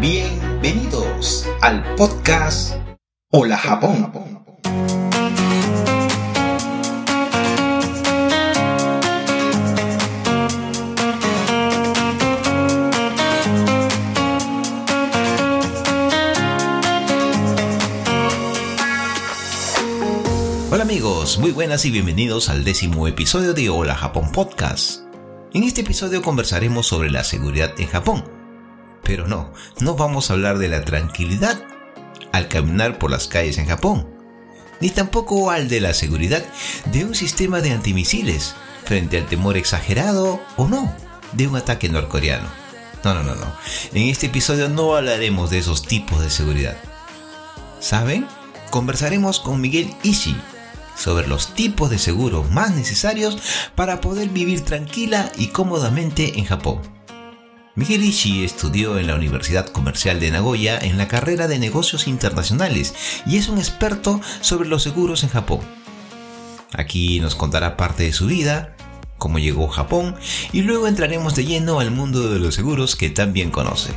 Bienvenidos al podcast Hola Japón. Hola amigos, muy buenas y bienvenidos al décimo episodio de Hola Japón Podcast. En este episodio conversaremos sobre la seguridad en Japón. Pero no, no vamos a hablar de la tranquilidad al caminar por las calles en Japón, ni tampoco al de la seguridad de un sistema de antimisiles frente al temor exagerado o no de un ataque norcoreano. No, no, no, no. En este episodio no hablaremos de esos tipos de seguridad. ¿Saben? Conversaremos con Miguel Ishii sobre los tipos de seguros más necesarios para poder vivir tranquila y cómodamente en Japón. Miguel Ishii estudió en la Universidad Comercial de Nagoya en la carrera de negocios internacionales y es un experto sobre los seguros en Japón. Aquí nos contará parte de su vida, cómo llegó a Japón y luego entraremos de lleno al mundo de los seguros que tan bien conoce.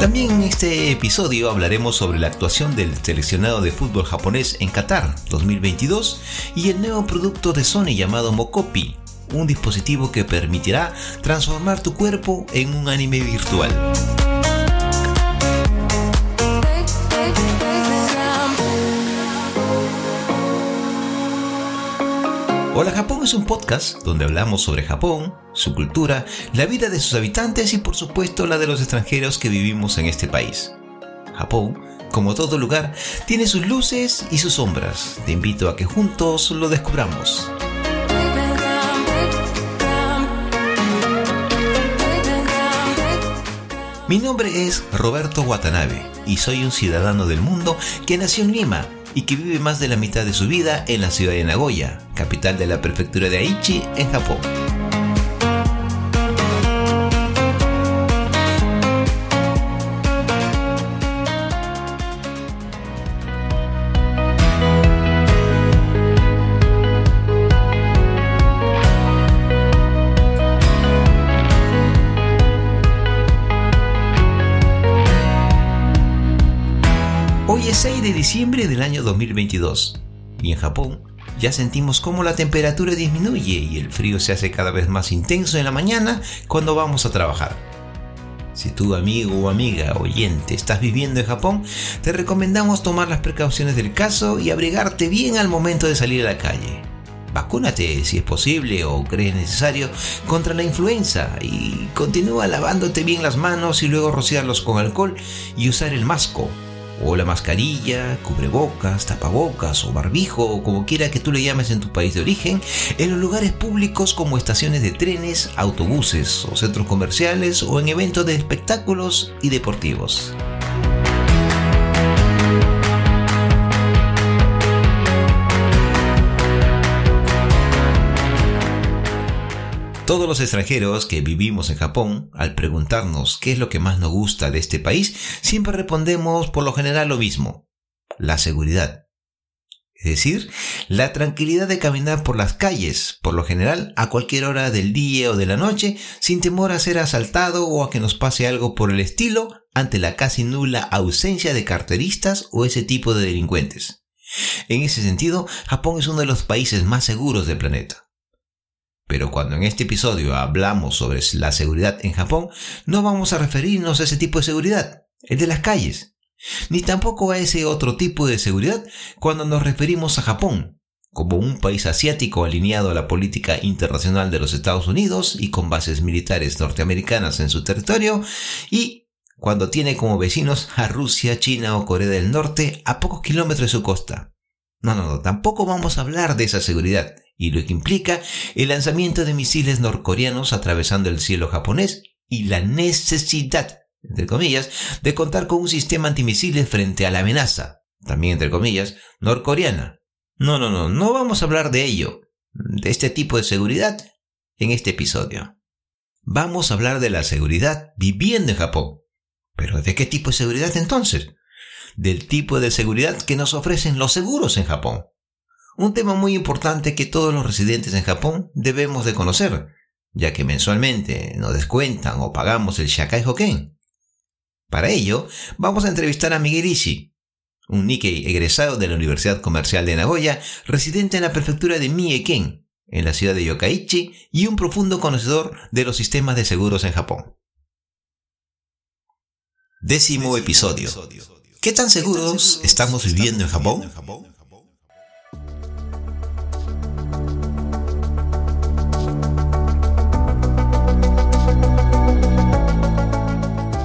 También en este episodio hablaremos sobre la actuación del seleccionado de fútbol japonés en Qatar 2022 y el nuevo producto de Sony llamado Mokopi, un dispositivo que permitirá transformar tu cuerpo en un anime virtual. Hola Japón es un podcast donde hablamos sobre Japón, su cultura, la vida de sus habitantes y por supuesto la de los extranjeros que vivimos en este país. Japón, como todo lugar, tiene sus luces y sus sombras. Te invito a que juntos lo descubramos. Mi nombre es Roberto Watanabe y soy un ciudadano del mundo que nació en Lima y que vive más de la mitad de su vida en la ciudad de Nagoya, capital de la prefectura de Aichi, en Japón. Diciembre del año 2022 y en Japón ya sentimos cómo la temperatura disminuye y el frío se hace cada vez más intenso en la mañana cuando vamos a trabajar. Si tu amigo o amiga oyente estás viviendo en Japón, te recomendamos tomar las precauciones del caso y abrigarte bien al momento de salir a la calle. Vacúnate si es posible o crees necesario contra la influenza y continúa lavándote bien las manos y luego rociarlos con alcohol y usar el masco o la mascarilla, cubrebocas, tapabocas o barbijo o como quiera que tú le llames en tu país de origen, en los lugares públicos como estaciones de trenes, autobuses o centros comerciales o en eventos de espectáculos y deportivos. Todos los extranjeros que vivimos en Japón, al preguntarnos qué es lo que más nos gusta de este país, siempre respondemos por lo general lo mismo, la seguridad. Es decir, la tranquilidad de caminar por las calles, por lo general a cualquier hora del día o de la noche, sin temor a ser asaltado o a que nos pase algo por el estilo, ante la casi nula ausencia de carteristas o ese tipo de delincuentes. En ese sentido, Japón es uno de los países más seguros del planeta. Pero cuando en este episodio hablamos sobre la seguridad en Japón, no vamos a referirnos a ese tipo de seguridad, el de las calles, ni tampoco a ese otro tipo de seguridad cuando nos referimos a Japón, como un país asiático alineado a la política internacional de los Estados Unidos y con bases militares norteamericanas en su territorio, y cuando tiene como vecinos a Rusia, China o Corea del Norte a pocos kilómetros de su costa. No, no, no, tampoco vamos a hablar de esa seguridad y lo que implica el lanzamiento de misiles norcoreanos atravesando el cielo japonés y la necesidad, entre comillas, de contar con un sistema antimisiles frente a la amenaza, también entre comillas, norcoreana. No, no, no, no vamos a hablar de ello, de este tipo de seguridad, en este episodio. Vamos a hablar de la seguridad viviendo en Japón. ¿Pero de qué tipo de seguridad entonces? Del tipo de seguridad que nos ofrecen los seguros en Japón. Un tema muy importante que todos los residentes en Japón debemos de conocer, ya que mensualmente nos descuentan o pagamos el Shakai Hoken. Para ello, vamos a entrevistar a Miguel Ishii, un Nikkei egresado de la Universidad Comercial de Nagoya, residente en la prefectura de Mieken, en la ciudad de Yokkaichi, y un profundo conocedor de los sistemas de seguros en Japón. Décimo episodio. ¿Qué tan seguros estamos viviendo en Japón?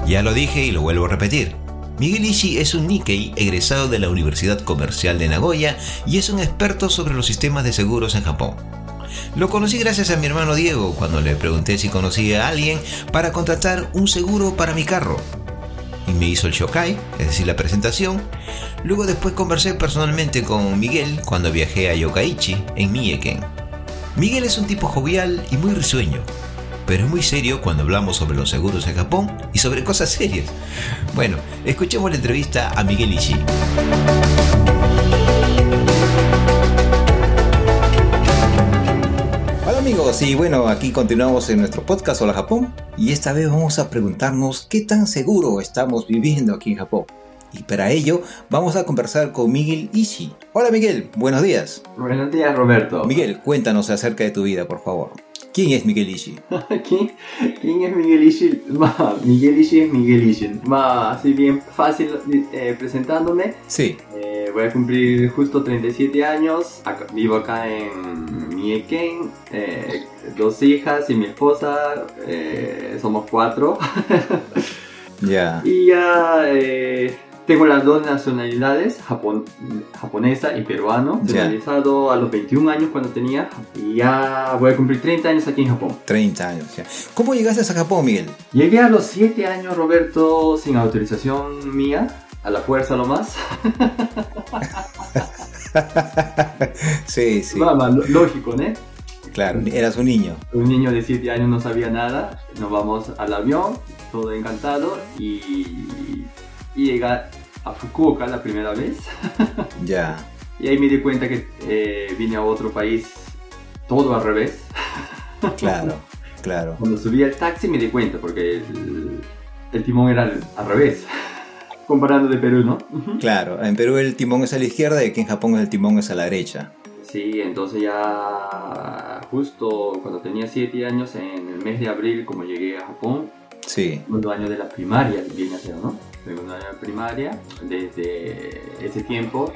Ya lo dije y lo vuelvo a repetir. Miguel Ishii es un Nikkei egresado de la Universidad Comercial de Nagoya y es un experto sobre los sistemas de seguros en Japón. Lo conocí gracias a mi hermano Diego cuando le pregunté si conocía a alguien para contratar un seguro para mi carro. Y me hizo el shokai, es decir, la presentación. Luego después conversé personalmente con Miguel cuando viajé a Yokkaichi, en Mieken. Miguel es un tipo jovial y muy risueño, pero es muy serio cuando hablamos sobre los seguros en Japón y sobre cosas serias. Bueno, escuchemos la entrevista a Miguel Ishii. Hola amigos, y bueno, aquí continuamos en nuestro podcast Hola Japón y esta vez vamos a preguntarnos qué tan seguro estamos viviendo aquí en Japón. Y para ello vamos a conversar con Miguel Ishii. Hola Miguel, buenos días. Buenos días Roberto. Miguel, cuéntanos acerca de tu vida, por favor. ¿Quién es Miguel Ishii? ¿Quién, ¿Quién, es Miguel Ishii? Miguel Ishii es Miguel Ishii. así bien fácil eh, presentándome. Sí. Eh, voy a cumplir justo 37 años. vivo acá en Mieken. Eh, dos hijas y mi esposa. somos cuatro. Ya. Y ya tengo las dos nacionalidades, japonesa y peruano, realizado a los 21 años cuando tenía y ya voy a cumplir 30 años aquí en Japón. 30 años, ya. ¿Cómo llegaste a Japón, Miguel? Llegué a los 7 años, Roberto, sin autorización mía, a la fuerza nomás. sí, sí. Mamá, lógico, ¿no? Claro, eras un niño. Un niño de 7 años no sabía nada, nos vamos al avión, todo encantado y y llegar a Fukuoka la primera vez. Ya. y ahí me di cuenta que eh, vine a otro país todo al revés. claro, claro. Cuando subí al taxi me di cuenta porque el, timón era al, revés. Comparando de Perú, ¿no? claro, en Perú el timón es a la izquierda y aquí en Japón el timón es a la derecha. Sí, entonces ya justo cuando tenía 7 años, en el mes de abril, como llegué a Japón, sí. segundo año de la primaria viene a ser, ¿no? De primaria, desde ese tiempo,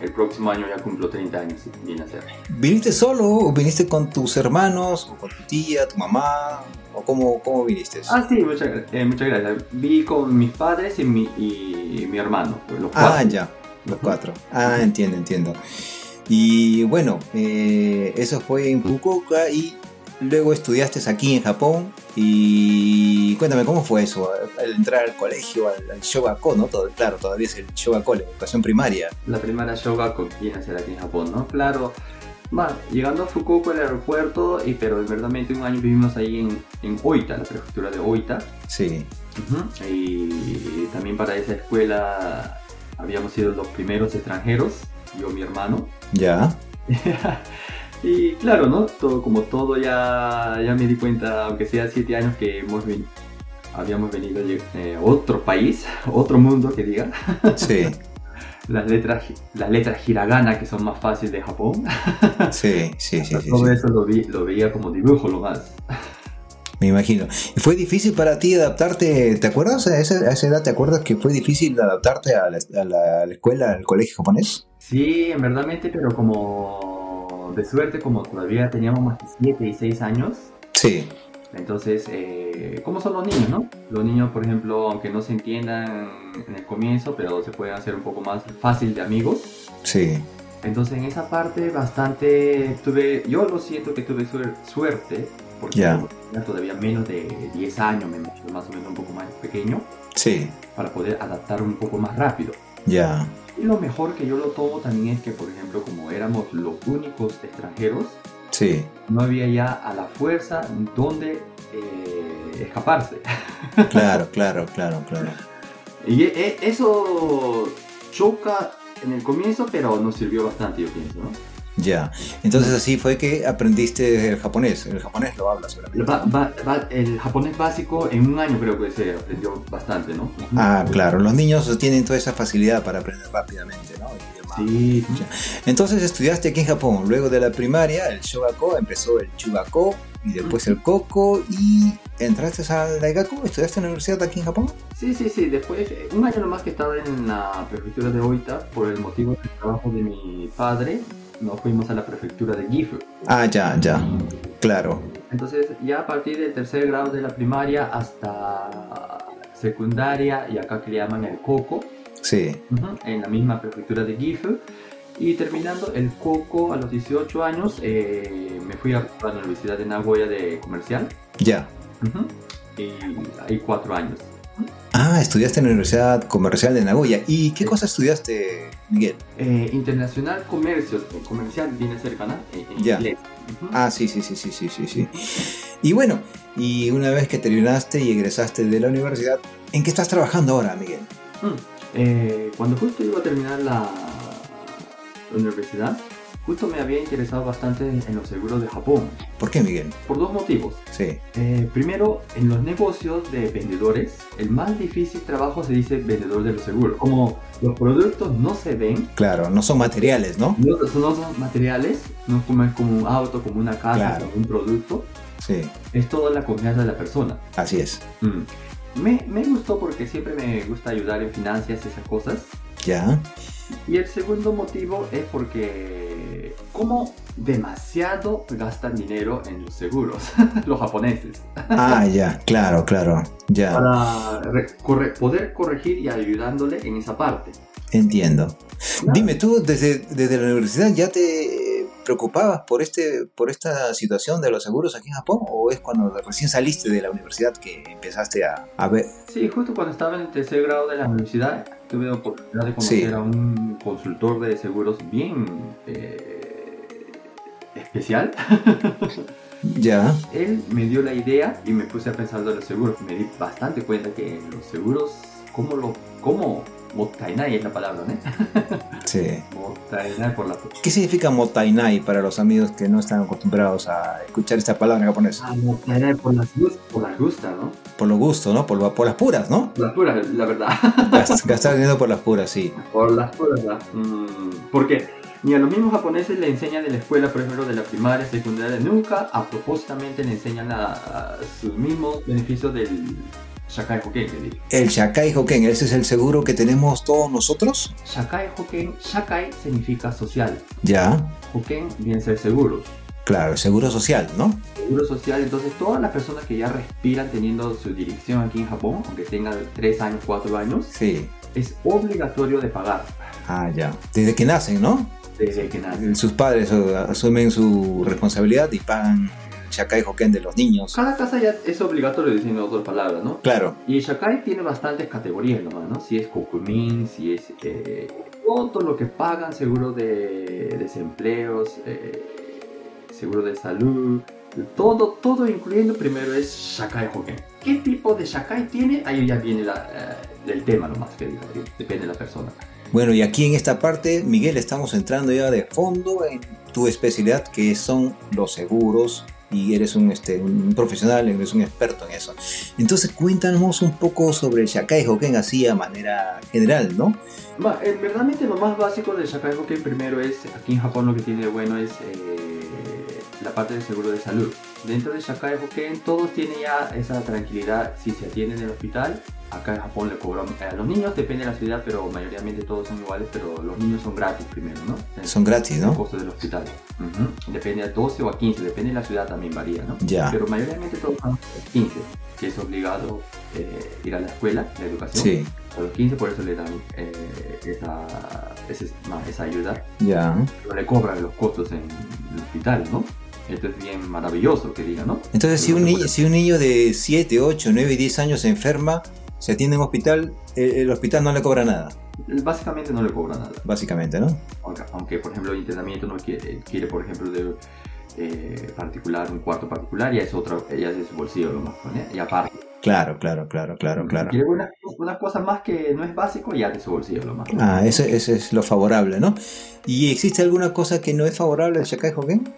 el próximo año ya cumplo 30 años, viene a ser. ¿Viniste solo o viniste con tus hermanos, o con tu tía, tu mamá? ¿O cómo, cómo viniste? Ah, sí, muchas, eh, muchas gracias. Vi con mis padres y mi, y mi hermano, los ah, cuatro. Ah, ya, los cuatro. Ah, entiendo, entiendo. Y bueno, eh, eso fue en Fukuoka y luego estudiaste aquí en Japón y cuéntame cómo fue eso, al entrar al colegio, al, al Shogako, ¿no? Todo, claro, todavía es el Shogako, la educación primaria. La primera Shogako a ser aquí en Japón, ¿no? Claro. Va, llegando a Fukuoka, el aeropuerto, y, pero verdaderamente un año vivimos ahí en, en Oita, la prefectura de Oita. Sí. Y también para esa escuela habíamos sido los primeros extranjeros, yo y mi hermano. Ya. y claro, ¿no? Todo, como todo ya, ya me di cuenta, aunque sea siete años que hemos habíamos venido a eh, otro país, otro mundo que diga. Sí. las letras, las letras hiragana que son más fáciles de Japón. Sí, sí, sí. Todo eso lo, vi, lo veía como dibujo lo más. Me imagino. ¿Y fue difícil para ti adaptarte? ¿Te acuerdas a esa, a esa edad? ¿Te acuerdas que fue difícil adaptarte a la, a la, escuela, al colegio japonés? Sí, en verdad, pero como de suerte, como todavía teníamos más de 7 y 6 años. Sí. Entonces, eh, ¿cómo son los niños, no? Los niños, por ejemplo, aunque no se entiendan en el comienzo, pero se pueden hacer un poco más fácil de amigos. Sí. Entonces, en esa parte, bastante tuve, yo lo siento que tuve suerte porque yeah. todavía menos de 10 años, más o menos un poco más pequeño, sí. para poder adaptar un poco más rápido. Ya. Y lo mejor que yo lo tomo también es que, por ejemplo, como éramos los únicos extranjeros, sí. no había ya a la fuerza donde eh, escaparse. Claro, claro, claro, claro. Y e, eso choca en el comienzo, pero nos sirvió bastante, yo pienso, ¿no? Ya, entonces así fue que aprendiste el japonés. El japonés lo hablas va- el japonés básico en un año creo que se aprendió bastante, ¿no? Ah, claro, los niños tienen toda esa facilidad para aprender rápidamente, ¿no? Sí, Entonces estudiaste aquí en Japón. Luego de la primaria, el shogako, empezó el chugako y después el koko y entraste al daigaku. ¿Estudiaste en la universidad aquí en Japón? sí, sí, sí. Después, un año nomás que estaba en la prefectura de Oita, por el motivo del trabajo de mi padre, nos fuimos a la prefectura de Gifu. Ah, ya, ya. Claro. Entonces, ya a partir del tercer grado de la primaria hasta secundaria, y acá que le llaman el Coco, Sí. en la misma prefectura de Gifu. Y terminando el Coco a los 18 años, eh, me fui a la Universidad de Nagoya de Comercial. Ya. Y ahí cuatro años. Ah, estudiaste en la Universidad Comercial de Nagoya. ¿Y qué cosa estudiaste, Miguel? Eh, internacional Comercios, eh, comercial viene cercana en, en Ya. inglés. Ah, sí, sí, sí, sí, sí, sí, sí. Y bueno, y una vez que terminaste y egresaste de la universidad, ¿en qué estás trabajando ahora, Miguel? Mm. Eh, cuando justo iba a terminar la universidad, justo me había interesado bastante en, en los seguros de Japón, ¿Por qué, Miguel? por dos motivos. Sí. Eh, primero, en los negocios de vendedores, el más difícil trabajo se dice vendedor de los seguros. Como los productos no se ven, Claro, no son materiales, ¿no? no, no son materiales, no es como, es como un auto, como una casa, Claro. como un producto, Sí, es toda la confianza de la persona. así es. Mm. Me, me gustó porque siempre me gusta ayudar en finanzas, esas cosas. Ya. Y el segundo motivo es porque como demasiado gastan dinero en los seguros, los japoneses, Ah, ya, claro, claro. Ya, para re- corre- poder corregir y ayudándole en esa parte. entiendo. Claro. Dime, ¿tú desde, desde la universidad ya te preocupabas por, este, por esta situación de los seguros aquí en Japón? ¿O es cuando recién saliste de la universidad que empezaste a, a ver? Sí, justo cuando estaba en el tercer grado de la universidad, tuve la oportunidad de conocer Sí. a un consultor de seguros bien eh, especial. Ya, Él me dio la idea y me puse a pensar de los seguros. Me di bastante cuenta que los seguros, como lo, como mottainai es la palabra, ¿no? sí. Mottainai por la ¿Qué significa motainai para los amigos que no están acostumbrados a escuchar esta palabra en japonés? Ah, mottainai por las por las ¿no? Por lo gusto, ¿no? Por, por las puras, ¿no? Por las puras, la verdad. Gast- Gastar dinero por las puras, sí. por las puras, ¿verdad? Mm, porque ni a los mismos japoneses le enseñan en la escuela, por ejemplo, de la primaria, secundaria, nunca a propósitamente le enseñan a, a sus mismos beneficios del Shakai Hoken, que digo. El Shakai Hoken, ese es el seguro que tenemos todos nosotros. Shakai Hoken, Shakai significa social. Ya, Hoken viene a ser seguros. claro, el seguro social, ¿no? Seguro social, entonces todas las personas que ya respiran teniendo su dirección aquí en Japón, aunque tengan 3 años, 4 años, Sí. es obligatorio de pagar Ah, ya. Desde que nacen, ¿no? desde que nacen. Sus padres asumen su responsabilidad y pagan Shakai Hoken de los niños. Cada casa ya es obligatorio, diciendo otras palabras, ¿no? Claro, Y Shakai tiene bastantes categorías nomás, ¿no? Si es Kokumin, si es eh, todo lo que pagan, seguro de desempleos, eh, seguro de salud, todo, todo incluyendo primero es Shakai Hoken. ¿Qué tipo de Shakai tiene? Ahí ya viene la, eh, el tema nomás, que digo, depende de la persona. Bueno, y aquí en esta parte, Miguel, estamos entrando ya de fondo en tu especialidad, que son los seguros, y eres un, este, un profesional, eres un experto en eso. Entonces, cuéntanos un poco sobre el Shakai Hoken así a manera general, ¿no? Va, eh, verdaderamente lo más básico del Shakai Hoken primero es, aquí en Japón lo que tiene de bueno es eh, la parte del seguro de salud. Dentro del Shakai Hoken todos tienen ya esa tranquilidad si se atienden en el hospital. Acá en Japón le cobran, a los niños depende de la ciudad, pero mayoritariamente todos son iguales, pero los niños son gratis primero, ¿no? Son gratis, El ¿no? costo del hospital. Depende de 12 o a 15, depende de la ciudad también varía, ¿no? Ya. Pero mayoritariamente todos son 15, que es obligado eh, ir a la escuela, la educación Sí, a los 15 por eso le dan eh, esa, ma- esa ayuda, ya. pero le cobran los costos en el hospital, ¿no? Esto es bien maravilloso que diga, ¿no? Entonces, si un, niño, si un niño de 7, 8, 9 y 10 años se enferma, se atiende en un hospital, el, el hospital no le cobra nada, Básicamente no le cobra nada, básicamente, ¿no? aunque, aunque, por ejemplo el internamiento no quiere, quiere por ejemplo de eh, particular, un cuarto particular, ya es otro, ya es de su bolsillo lo más, ¿no? y aparte. Claro, claro, claro, claro, claro. Y una, una, cosa más que no es básico, ya de su bolsillo lo más. Ah, eso, es lo favorable, ¿no? ¿Y existe alguna cosa que no es favorable del Shakai Hoken?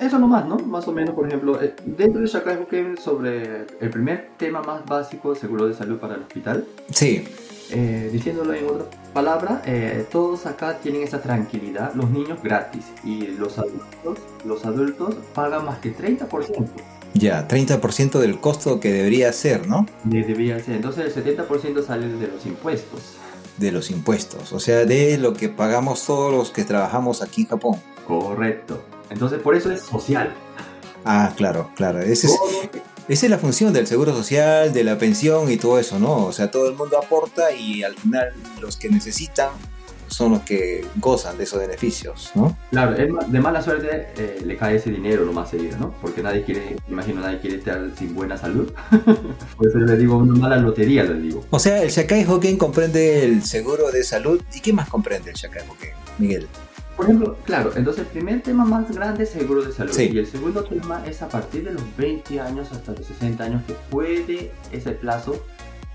Eso nomás, ¿no? Más o menos, por ejemplo, eh, dentro del Shakai Hoken sobre el primer tema más básico, seguro de salud para el hospital. Sí. Eh, diciéndolo en otra palabra, eh, todos acá tienen esa tranquilidad, los niños gratis y los adultos, los adultos pagan más que 30%. Ya, 30% del costo que debería ser, ¿no? debería ser. Entonces el 70% sale de los impuestos. De los impuestos, o sea, de lo que pagamos todos los que trabajamos aquí en Japón. Correcto. Entonces por eso es social. Ah, claro, claro. esa es la función del seguro social, de la pensión y todo eso, ¿no? O sea, todo el mundo aporta y al final los que necesitan son los que gozan de esos beneficios, ¿no? Claro, de mala suerte eh, le cae ese dinero lo más seguido, ¿no? Porque nadie quiere, imagino, nadie quiere estar sin buena salud. Por eso le digo una mala lotería, le digo. O sea, el Shakai Hoken comprende el seguro de salud. ¿Y qué más comprende el Shakai Hoken, Miguel? Por ejemplo, claro, entonces el primer tema más grande es seguro de salud. Y el segundo tema es a partir de los 20 años hasta los 60 años que puede, ese plazo,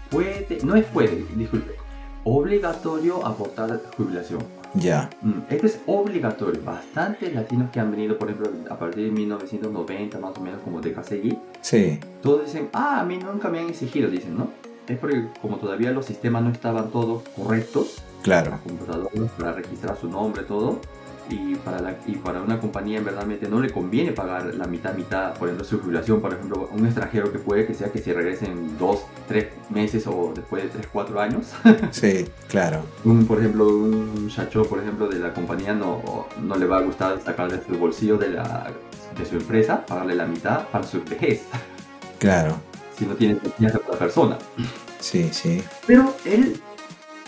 puede, no es puede, disculpe, obligatorio aportar jubilación. Ya. Mm, este es obligatorio. Bastantes latinos que han venido, por ejemplo, a partir de 1990, más o menos, como de Kasegi. Sí. Todos dicen, ah, a mí nunca me han exigido, dicen, ¿no? Es porque como todavía los sistemas no estaban todos correctos. Claro. La computadora para registrar su nombre, todo y para, la, y para una compañía en verdad no le conviene pagar la mitad, mitad, por ejemplo, su jubilación, por ejemplo, un extranjero que puede que sea que se regrese en dos, tres meses o después de tres, cuatro años. sí, claro. Un, por ejemplo, un chacho, por ejemplo, de la compañía no, no le va a gustar sacar de su bolsillo de, la, de su empresa, pagarle la mitad para su vejez. Claro. Si no tiene confianza otra persona. Sí, sí. Pero él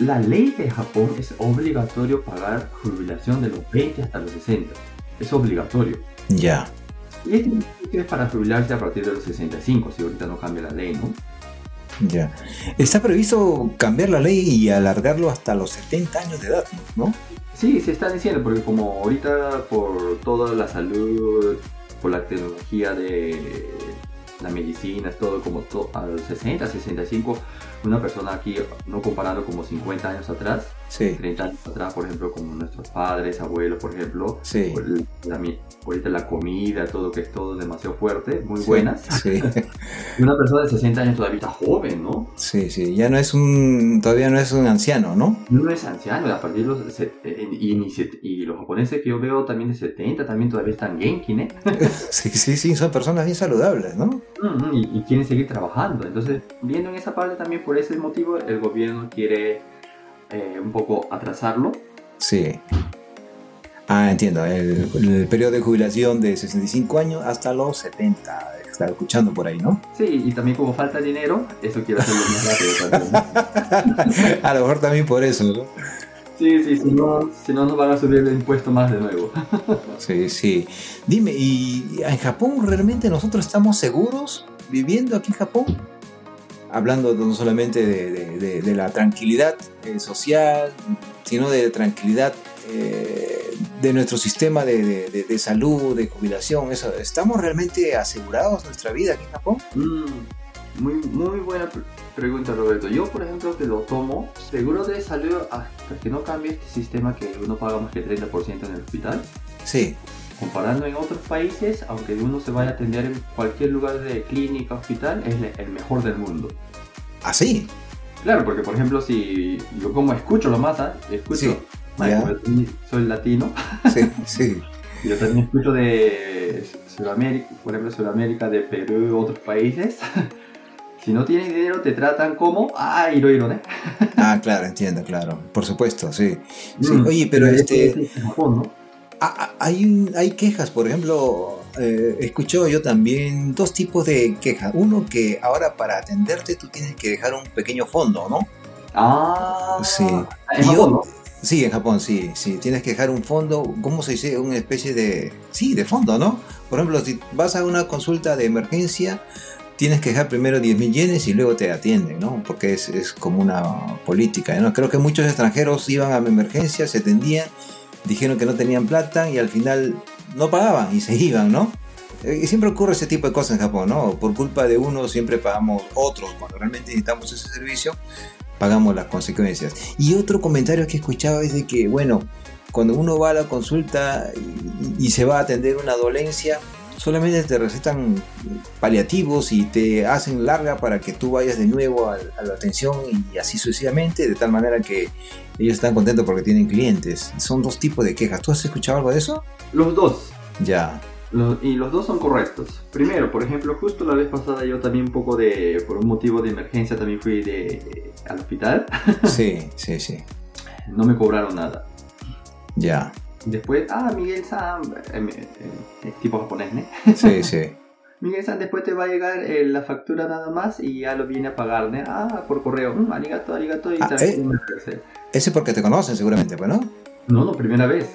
la ley de Japón es obligatorio pagar jubilación de los 20 hasta los 60. Es obligatorio. Ya. Y es para jubilarse a partir de los 65, si ahorita no cambia la ley, ¿no? Ya. Está previsto cambiar la ley y alargarlo hasta los 70 años de edad, ¿no? Sí, se está diciendo, porque como ahorita por toda la salud, por la tecnología de la medicina, es todo como a los 60, 65, una persona aquí, no comparando como 50 años atrás, 30 años atrás, por ejemplo, como nuestros padres, abuelos, por ejemplo, sí. la, ahorita la comida, todo que es todo demasiado fuerte, muy buenas. Sí. y una persona de 60 años todavía está joven, ¿no? Sí, sí, ya no es un, todavía no es un anciano, ¿no? No es anciano, a partir de los, y, los japoneses que yo veo también de 70 también todavía están genki, ¿eh? sí, sí, sí, son personas bien saludables, ¿no? y, y quieren seguir trabajando, entonces, viendo en esa parte también por ese motivo el gobierno quiere eh, un poco atrasarlo. Sí. Ah, entiendo. El, periodo de jubilación de 65 años hasta los 70. Está escuchando por ahí, ¿no? Sí, y también como falta dinero, eso quiere hacerlo más rápido a lo mejor también por eso, ¿no? Sí, sí, si no, si no nos van a subir el impuesto más de nuevo. sí, sí. Dime, ¿y en Japón realmente nosotros estamos seguros viviendo aquí en Japón? Hablando no solamente de, la tranquilidad eh, social, sino de tranquilidad eh, de nuestro sistema de, salud, de jubilación. Eso, ¿Estamos realmente asegurados nuestra vida aquí en Japón? Mm, muy, muy buena pregunta, Roberto. Yo, por ejemplo, que lo tomo, seguro de salud hasta que no cambie este sistema que uno paga más que 30% en el hospital. Sí comparando en otros países, aunque uno se vaya a atender en cualquier lugar de clínica, hospital, es el mejor del mundo. ¿Ah, sí? Claro, porque por ejemplo, si yo como escucho lo ¿ah? escucho, soy latino, sí, sí. yo también escucho de Sudamérica, por ejemplo, Sudamérica, de Perú, otros países. si no tienes dinero, te tratan como, ah, iro, iro, ¿eh? ah, claro, entiendo, claro. Por supuesto, sí. sí. Mm, Oye, pero este... Ah, ah, hay, hay quejas, por ejemplo, eh, escucho yo también dos tipos de quejas. Uno que ahora para atenderte tú tienes que dejar un pequeño fondo, ¿no? Ah, sí. ¿En Japón, Sí, en Japón, sí, sí. Tienes que dejar un fondo, ¿cómo se dice? Una especie de... Sí, de fondo, ¿no? Por ejemplo, si vas a una consulta de emergencia, tienes que dejar primero 10.000 yenes y luego te atienden, ¿no? Porque es, es como una política, ¿no? Creo que muchos extranjeros iban a emergencia, se atendían dijeron que no tenían plata y al final no pagaban y se iban, ¿no? eh, siempre ocurre ese tipo de cosas en Japón, ¿no? Por culpa de uno siempre pagamos otros cuando realmente necesitamos ese servicio, pagamos las consecuencias. Y otro comentario que he escuchado es de que, bueno, cuando uno va a la consulta y, se va a atender una dolencia, solamente te recetan paliativos y te hacen larga para que tú vayas de nuevo a, a, la atención y así sucesivamente, de tal manera que ellos están contentos porque tienen clientes. Son dos tipos de quejas. ¿Tú has escuchado algo de eso? Los dos. Ya. Los, y los dos son correctos. Primero, por ejemplo, justo la vez pasada yo también un poco de, por un motivo de emergencia, también fui de, al hospital. Sí, sí, sí. No me cobraron nada. Ya. Después, ah, Miguel San, eh, eh, tipo japonés, ¿no? Sí, sí. Miguel San, después te va a llegar eh, la factura nada más y ya lo viene a pagar, ¿no? Ah, por correo. Mm, arigato, arigato. Y Ah, también eh. Ese porque te conocen seguramente, pues, ¿no? No, no, primera vez.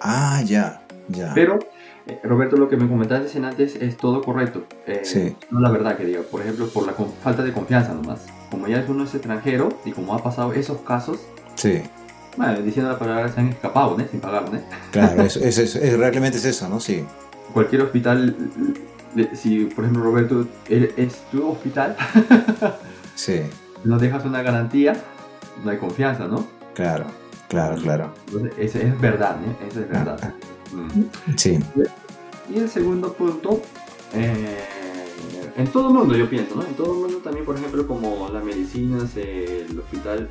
Ah, ya, ya. Pero, eh, Roberto, lo que me comentaste en antes es todo correcto. Eh, Sí. No la verdad que digo. Por ejemplo, por la falta de confianza nomás. Como ya es uno es extranjero y como ha pasado esos casos, Sí, bueno, diciendo la palabra, se han escapado, ¿no? Sin pagar, ¿no? claro, eso, eso, eso- es- realmente es eso, ¿no? Sí, Cualquier hospital, si por ejemplo Roberto es tu hospital, sí, no dejas una garantía, no hay confianza, ¿no? claro, claro, claro. Entonces, eso es verdad, ¿no? Eso es verdad. Mm. Sí, Y el segundo punto, eh, en todo el mundo yo pienso, ¿no? En todo el mundo también, por ejemplo, como las medicinas, eh, el hospital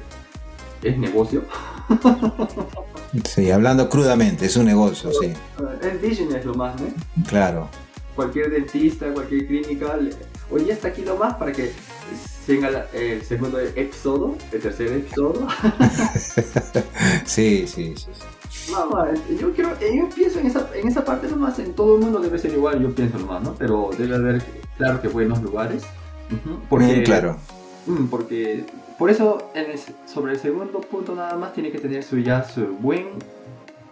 es negocio. sí, hablando crudamente, es un negocio, sí, Es business lo más, ¿no? claro. Cualquier dentista, cualquier clínica, le- hoy ya está aquí lo más para que tenga la- el segundo episodio, el tercer episodio. Sí, sí, sí. Mamá, yo quiero, eh, yo pienso en esa, en esa parte nomás, en todo el mundo debe ser igual, yo pienso nomás, ¿no? Pero debe haber, claro que buenos lugares. Ujú, Porque, Mm, claro, Mm, porque por eso en el- sobre el segundo punto nada más tiene que tener su ya su buen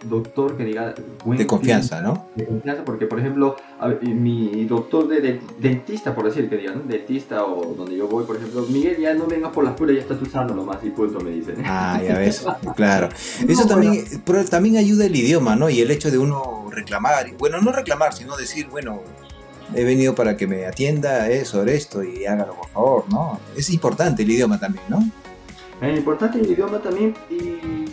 doctor que diga buen de confianza, ¿no? de confianza porque por ejemplo a mi doctor de, de- dentista por decir que diga ¿no? dentista o donde yo voy por ejemplo Miguel ya no vengas por las puras ya estás usando nomás y punto me dicen Ah, ya ves, claro. Eso No, también, pero también ayuda el idioma, ¿no? Y el hecho de uno reclamar, bueno, no reclamar, sino decir, bueno, he venido para que me atienda eso, esto, y hágalo por favor, ¿no? Es importante el idioma también, ¿no? Es importante el idioma también y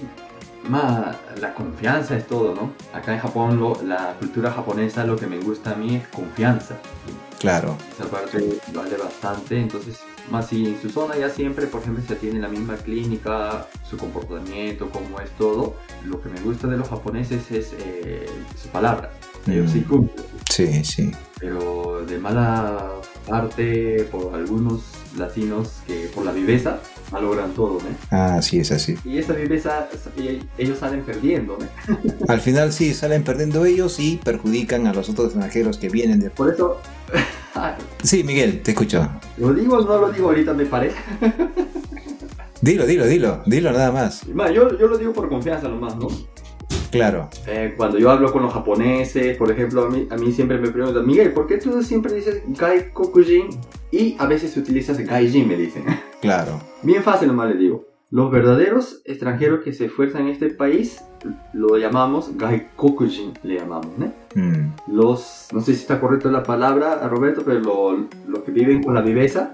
más la confianza es todo, ¿no? Acá en Japón lo- la cultura japonesa lo que me gusta a mí es confianza. Claro, Esa parte vale bastante, entonces más si en su zona ya siempre, por ejemplo, se atiende en la misma clínica, su comportamiento, cómo es todo, lo que me gusta de los japoneses es eh, su palabra. Ellos sí Mm. cumplen, sí, sí. pero de mala parte por algunos latinos que por la viveza malogran todo, ¿no? Ah, sí, es así. Y esa viveza ellos salen perdiendo, ¿no? Al final sí, salen perdiendo ellos y perjudican a los otros extranjeros que vienen de... Por eso, Sí, Miguel, te escucho. lo digo o no lo digo ahorita me parece. Dilo, dilo, dilo, dilo nada más. Más, yo, yo lo digo por confianza nomás, ¿no? Claro. Eh, cuando yo hablo con los japoneses, por ejemplo, a mí, a mí siempre me preguntan, Miguel, ¿por qué tú siempre dices Gaikokujin? Y a veces utilizas Gaijin, me dicen. Claro. Bien fácil nomás les digo. Los verdaderos extranjeros que se esfuerzan en este país lo llamamos Gaikokujin, le llamamos, ¿no? Mm, Los, no sé si está correcto la palabra, Roberto, pero lo- los que viven con la viveza,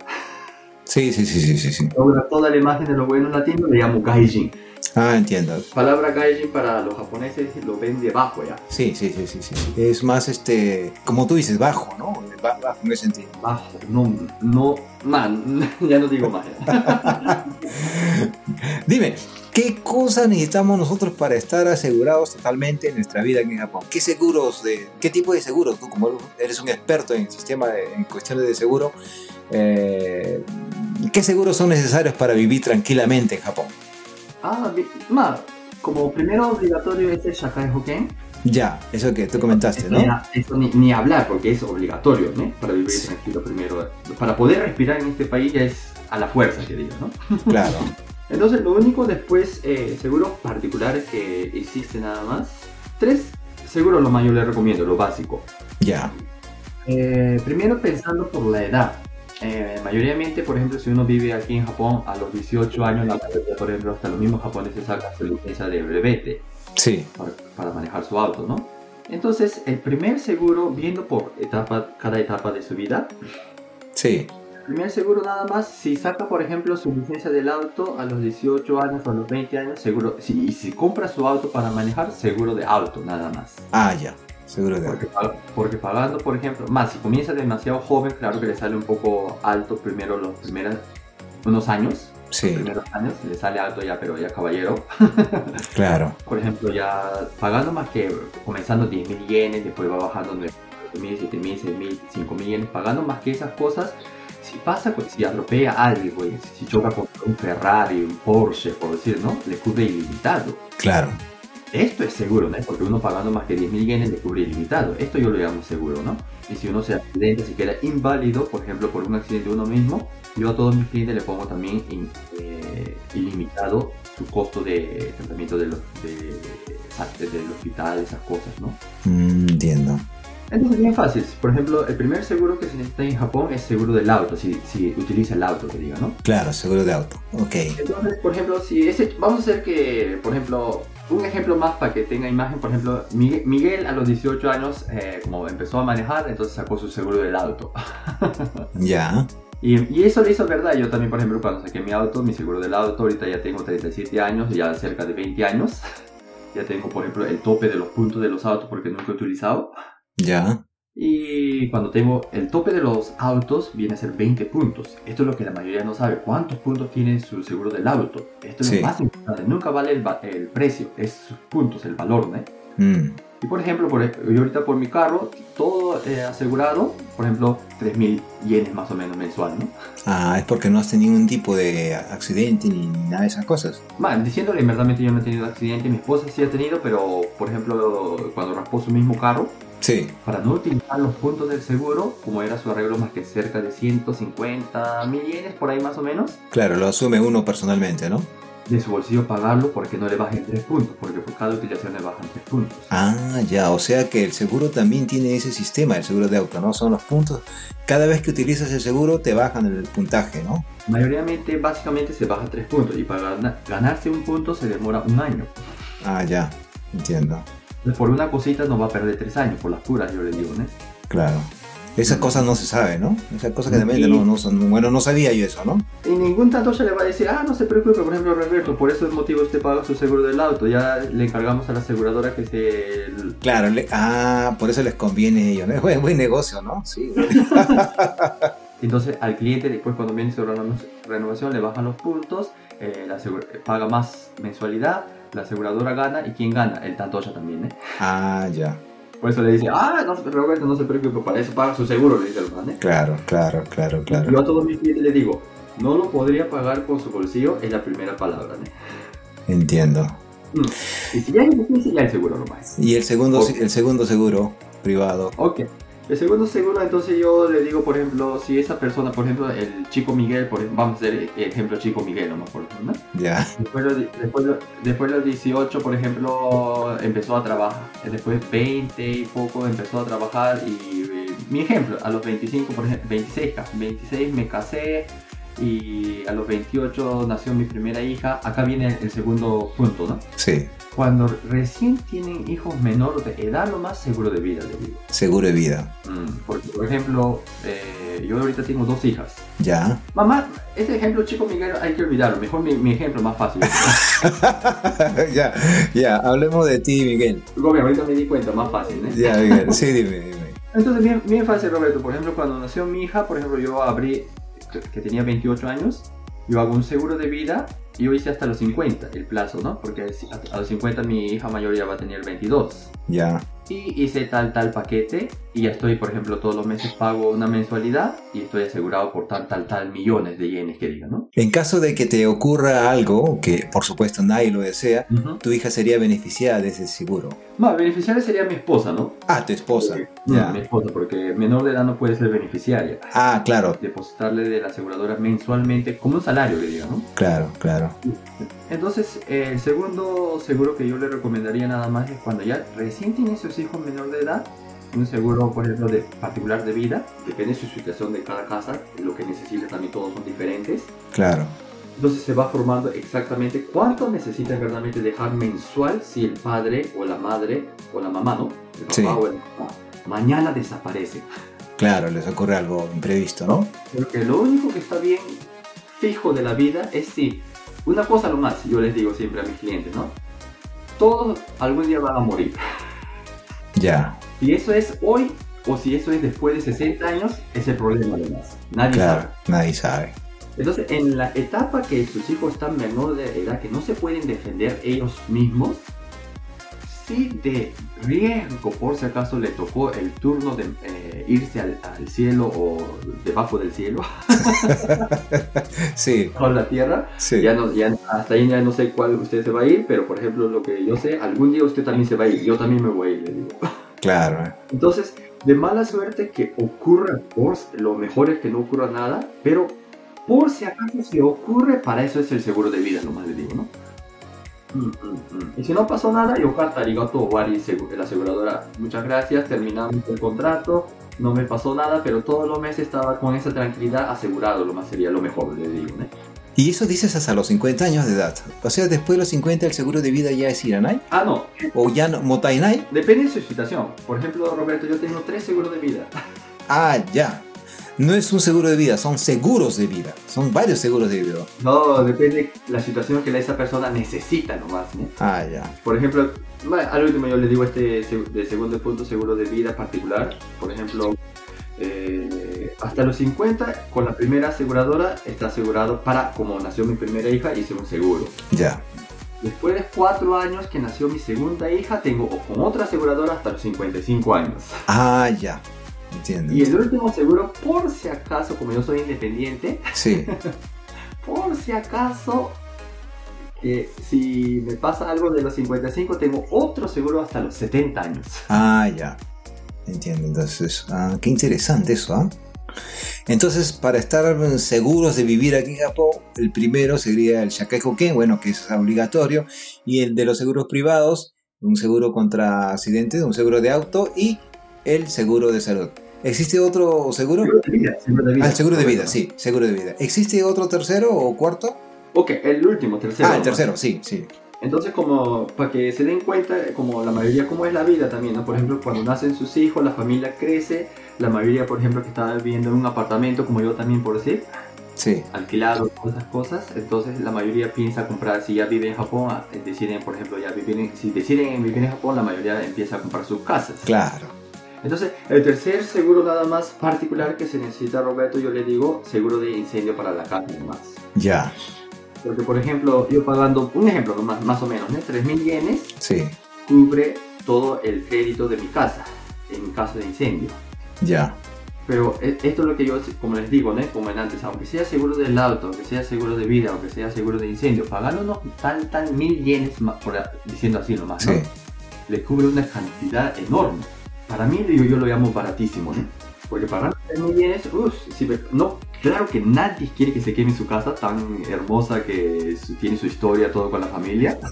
Sí, sí, sí, sí, sí, sí. logra toda la imagen de los buenos latinos, le llamo Gaijin. Ah, entiendo. Palabra Gaijin para los japoneses lo ven debajo ya. Sí, sí, sí, sí, sí. Es más, este, como tú dices, bajo, ¿no? Ba- Bajo en ese sentido. Bajo, no, no, man, ya no digo más. Dime, ¿qué cosa necesitamos nosotros para estar asegurados totalmente en nuestra vida aquí en Japón? ¿Qué seguros de, qué tipo de seguros? Tú como eres un experto en el sistema, de- en cuestiones de seguro, eh, ¿qué seguros son necesarios para vivir tranquilamente en Japón? Ah, ma, como primero obligatorio es el Shakai Hoken. Ya, eso que tú comentaste, ¿no? Eso ni, ni hablar porque es obligatorio, ¿no? Para vivir Sí. tranquilo primero. Para poder respirar en este país ya es a la fuerza, que diga, ¿no? Claro. Entonces, lo único después, eh, seguros particulares que existe nada más. Tres seguros lo más yo les recomiendo, lo básico. Ya. Eh, primero pensando por la edad. Eh, mayoritariamente, por ejemplo, si uno vive aquí en Japón a los 18 años, la mayoría, por ejemplo, hasta los mismos japoneses sacan su licencia de brevete Sí. para, para manejar su auto, ¿no? Entonces, el primer seguro, viendo por etapa, cada etapa de su vida, Sí. el primer seguro nada más, si saca, por ejemplo, su licencia del auto a los 18 años o a los 20 años, seguro, si, y si compra su auto para manejar, seguro de auto, nada más. Ah, ya. Seguro de Porque, porque pagando, por ejemplo, más si comienza demasiado joven, claro que le sale un poco alto primero los primeros unos años. Sí, primeros años le sale alto ya, pero ya caballero. claro. Por ejemplo, ya pagando más que comenzando 10 mil yenes, después va bajando 9 mil, 7 mil, 6 mil, 5 mil yenes, pagando más que esas cosas. Si pasa, pues, si atropella a alguien, güey, si choca con un Ferrari, un Porsche, por decir, ¿no? Le cubre ilimitado. Claro. Esto es seguro, ¿no? Porque uno pagando más que 10 mil yenes le cubre ilimitado. Esto yo lo llamo seguro, ¿no? Y si uno se accidenta, si queda inválido, por ejemplo, por un accidente uno mismo, yo a todos mis clientes le pongo también in- eh, ilimitado su costo de tratamiento de los, de, de- del hospital, esas cosas, ¿no? Mm, entiendo. Entonces, bien fácil. Por ejemplo, el primer seguro que se necesita en Japón es seguro del auto, si, si utiliza el auto, que diga, ¿no? Claro, seguro de auto. Ok. Entonces, por ejemplo, si ese, vamos a hacer que, por ejemplo, un ejemplo más para que tenga imagen, por ejemplo, Miguel, Miguel a los 18 años, eh, como empezó a manejar, entonces sacó su seguro del auto. Ya. Y, y eso le hizo verdad. Yo también, por ejemplo, cuando saqué mi auto, mi seguro del auto, ahorita ya tengo 37 años, ya cerca de 20 años. Ya tengo, por ejemplo, el tope de los puntos de los autos porque nunca he utilizado. Ya. Y cuando tengo el tope de los autos, viene a ser 20 puntos. Esto es lo que la mayoría no sabe. ¿Cuántos puntos tiene su seguro del auto? Esto es Sí. lo más importante. Nunca vale el, va- el precio, es sus puntos, el valor, ¿no? Mm, Y por ejemplo, por, yo ahorita por mi carro, todo eh, asegurado, por ejemplo, 3.000 yenes más o menos mensual, ¿no? Ah, es porque no has tenido ningún tipo de accidente ni nada de esas cosas. Man, diciéndole, en verdad yo no he tenido accidente, mi esposa sí ha tenido, pero por ejemplo, cuando raspó su mismo carro, Sí. para no utilizar los puntos del seguro, como era su arreglo más que cerca de 150 mil yenes, por ahí más o menos, Claro, lo asume uno personalmente, ¿no? De su bolsillo pagarlo porque no le bajen 3 puntos, porque por cada utilización le bajan 3 puntos. Ah, ya, o sea que el seguro también tiene ese sistema, el seguro de auto, ¿no? Son los puntos. Cada vez que utilizas el seguro te bajan el puntaje, ¿no? Mayoritariamente, básicamente se baja 3 puntos y para gana- ganarse un punto se demora un año. Ah, ya, entiendo. Por una cosita no va a perder 3 años, por las puras yo le digo, ¿no? Claro. Esas cosas no se sabe, ¿no? Esas cosas que también Sí. no, no son... Bueno, no sabía yo eso, ¿no? Y ningún tanto se le va a decir, ah, no se preocupe, por ejemplo, Roberto, por ese motivo usted paga su seguro del auto. Ya le encargamos a la aseguradora que se... Claro, le- ah, por eso les conviene a ellos, ¿no? Es buen, buen negocio, ¿no? Sí. Entonces al cliente después cuando viene su reno- renovación le bajan los puntos, eh, la asegu- paga más mensualidad, la aseguradora gana y ¿quién gana? El Tantoya también, ¿eh? Ah, ya. Por eso le dice, ah, no, Roberto, no se preocupe, para eso paga su seguro, le dice el man, ¿eh? Claro, claro, claro, Yo claro. a todos mis clientes les digo, no lo podría pagar con su bolsillo, es la primera palabra, ¿eh? Entiendo. Mm. Y si ya es difícil, ya el seguro nomás. Y el segundo, el segundo seguro privado. Ok. El segundo seguro, entonces yo le digo, por ejemplo, si esa persona, por ejemplo, el chico Miguel, por ejemplo, vamos a hacer el ejemplo chico Miguel, ¿no? Por ejemplo, ¿no? Ya. Después, de- después, de- después de los 18, por ejemplo, empezó a trabajar. Después 20 y poco empezó a trabajar y eh, mi ejemplo, a los 25, por ejemplo, 26, ca- 26 me casé y a los 28 nació mi primera hija. Acá viene el segundo punto, ¿no? Sí. Cuando recién tienen hijos menores de edad, lo más seguro de vida, le digo. Seguro de vida. Mm, porque, por ejemplo, eh, yo ahorita tengo dos hijas. Ya. Mamá, este ejemplo, chico Miguel, hay que olvidarlo. Mejor mi, mi ejemplo más fácil. ya, ya. Hablemos de ti, Miguel. Gómez, ahorita me di cuenta, más fácil, ¿eh? Ya, Miguel. Sí, dime, dime. Entonces, bien, bien fácil, Roberto. Por ejemplo, cuando nació mi hija, por ejemplo, yo abrí, que- tenía 28 años, yo hago un seguro de vida y yo hice hasta los 50 el plazo, ¿no? Porque a los 50 mi hija mayor ya va a tener 22. Ya. Y hice tal, tal paquete y ya estoy, por ejemplo, todos los meses pago una mensualidad y estoy asegurado por tal, tal, tal millones de yenes que diga, ¿no? En caso de que te ocurra algo, que por supuesto nadie lo desea, Ujú. tu hija sería beneficiada de ese seguro. Más, beneficiaria sería mi esposa, ¿no? Ah, tu esposa. Ya. Mi esposa, porque menor de edad no puede ser beneficiaria. Ah, claro, Depositarle de la aseguradora mensualmente como un salario, que diga, ¿no? claro, claro. Entonces, eh, el segundo seguro que yo le recomendaría nada más es cuando ya recién tiene sus hijos menor de edad, un seguro, por ejemplo, de particular de vida, depende de su situación de cada casa, lo que necesita también todos son diferentes. Claro. Entonces se va formando exactamente cuánto necesita verdaderamente dejar mensual si el padre o la madre o la mamá, ¿no? el papá Sí. o el mamá, mañana desaparece. Claro, les ocurre algo imprevisto, ¿no? Porque lo único que está bien fijo de la vida es si, una cosa lo más, yo les digo siempre a mis clientes, ¿no? Todos algún día van a morir. Ya, Si eso es hoy o si eso es después de 60 años, es el problema además. Nadie claro, sabe. nadie sabe. Entonces, en la etapa que sus hijos están menor de edad, que no se pueden defender ellos mismos, si de riesgo, por si acaso le tocó el turno de eh, irse al, al cielo o debajo del cielo, Sí, con la tierra, sí. ya no, ya, hasta ahí ya no sé cuál usted se va a ir, pero por ejemplo, lo que yo sé, algún día usted también se va a ir, yo también me voy a ir, le digo. Claro, ¿eh? Entonces, de mala suerte que ocurra, por lo mejor es que no ocurra nada, pero por si acaso se ocurre, para eso es el seguro de vida, nomás le digo, ¿no? Mm, mm, mm. Y si no pasó nada, yo arigato wari, la aseguradora, muchas gracias, terminamos el contrato, no me pasó nada, pero todos los meses estaba con esa tranquilidad asegurado, lo más sería lo mejor, le digo, ¿no? Y eso dices hasta los 50 años de edad. O sea, después de los 50 el seguro de vida ya es Iranai Ah, no, o ya no, Motainai. depende de su situación. Por ejemplo, Roberto, yo tengo tres seguros de vida. Ah, ya. No es un seguro de vida, son seguros de vida. Son varios seguros de vida. No, depende la situación que esa persona necesita nomás, ¿no? Ah, ya. Por ejemplo, al último yo les digo este de segundo punto, seguro de vida particular. Por ejemplo, eh, hasta los 50, con la primera aseguradora está asegurado para, como nació mi primera hija, hice un seguro. Ya. Después de 4 años que nació mi segunda hija, tengo con otra aseguradora hasta los 55 años. Ah, ya. Entiendo. Y el último seguro, por si acaso, como yo soy independiente, Sí. por si acaso, que si me pasa algo de los 55, tengo otro seguro hasta los 70 años. Ah, ya. Entiendo. Entonces, ah, qué interesante eso, ¿ah? Entonces, para estar seguros de vivir aquí en Japón, el primero sería el Shakai Hoken, bueno, que es obligatorio, y el de los seguros privados, un seguro contra accidentes, un seguro de auto y el seguro de salud. ¿Existe otro seguro? Seguro de vida, seguro de vida. Ah, el seguro de vida, sí, seguro de vida. ¿Existe otro tercero o cuarto? Ok, el último, tercero. ah, el tercero, sí, sí. Entonces, como para que se den cuenta, como la mayoría, como es la vida también, ¿no? Por ejemplo, cuando nacen sus hijos, la familia crece, la mayoría, por ejemplo, que está viviendo en un apartamento, como yo también por decir, Sí, alquilado, todas esas cosas, entonces la mayoría piensa comprar, si ya vive en Japón, ah, deciden, por ejemplo, ya vivir en, si deciden vivir en Japón, la mayoría empieza a comprar sus casas. claro. Entonces, el tercer seguro nada más particular que se necesita, Roberto, yo le digo, seguro de incendio para la casa nomás. Ya, Porque, por ejemplo, yo pagando, un ejemplo nomás, más o menos, ¿no? 3.000 yenes, sí, cubre todo el crédito de mi casa en caso de incendio. ya. Pero e- esto es lo que yo, como les digo, ¿no? como en antes, aunque sea seguro del auto, aunque sea seguro de vida, aunque sea seguro de incendio, pagando unos tal, tal mil yenes, por, diciendo así nomás, ¿no? Sí. le cubre una cantidad enorme. Para mí, digo, yo lo llamo baratísimo, ¿no? Porque uff, si me- no, claro que nadie quiere que se queme su casa tan hermosa que tiene su historia, todo con la familia.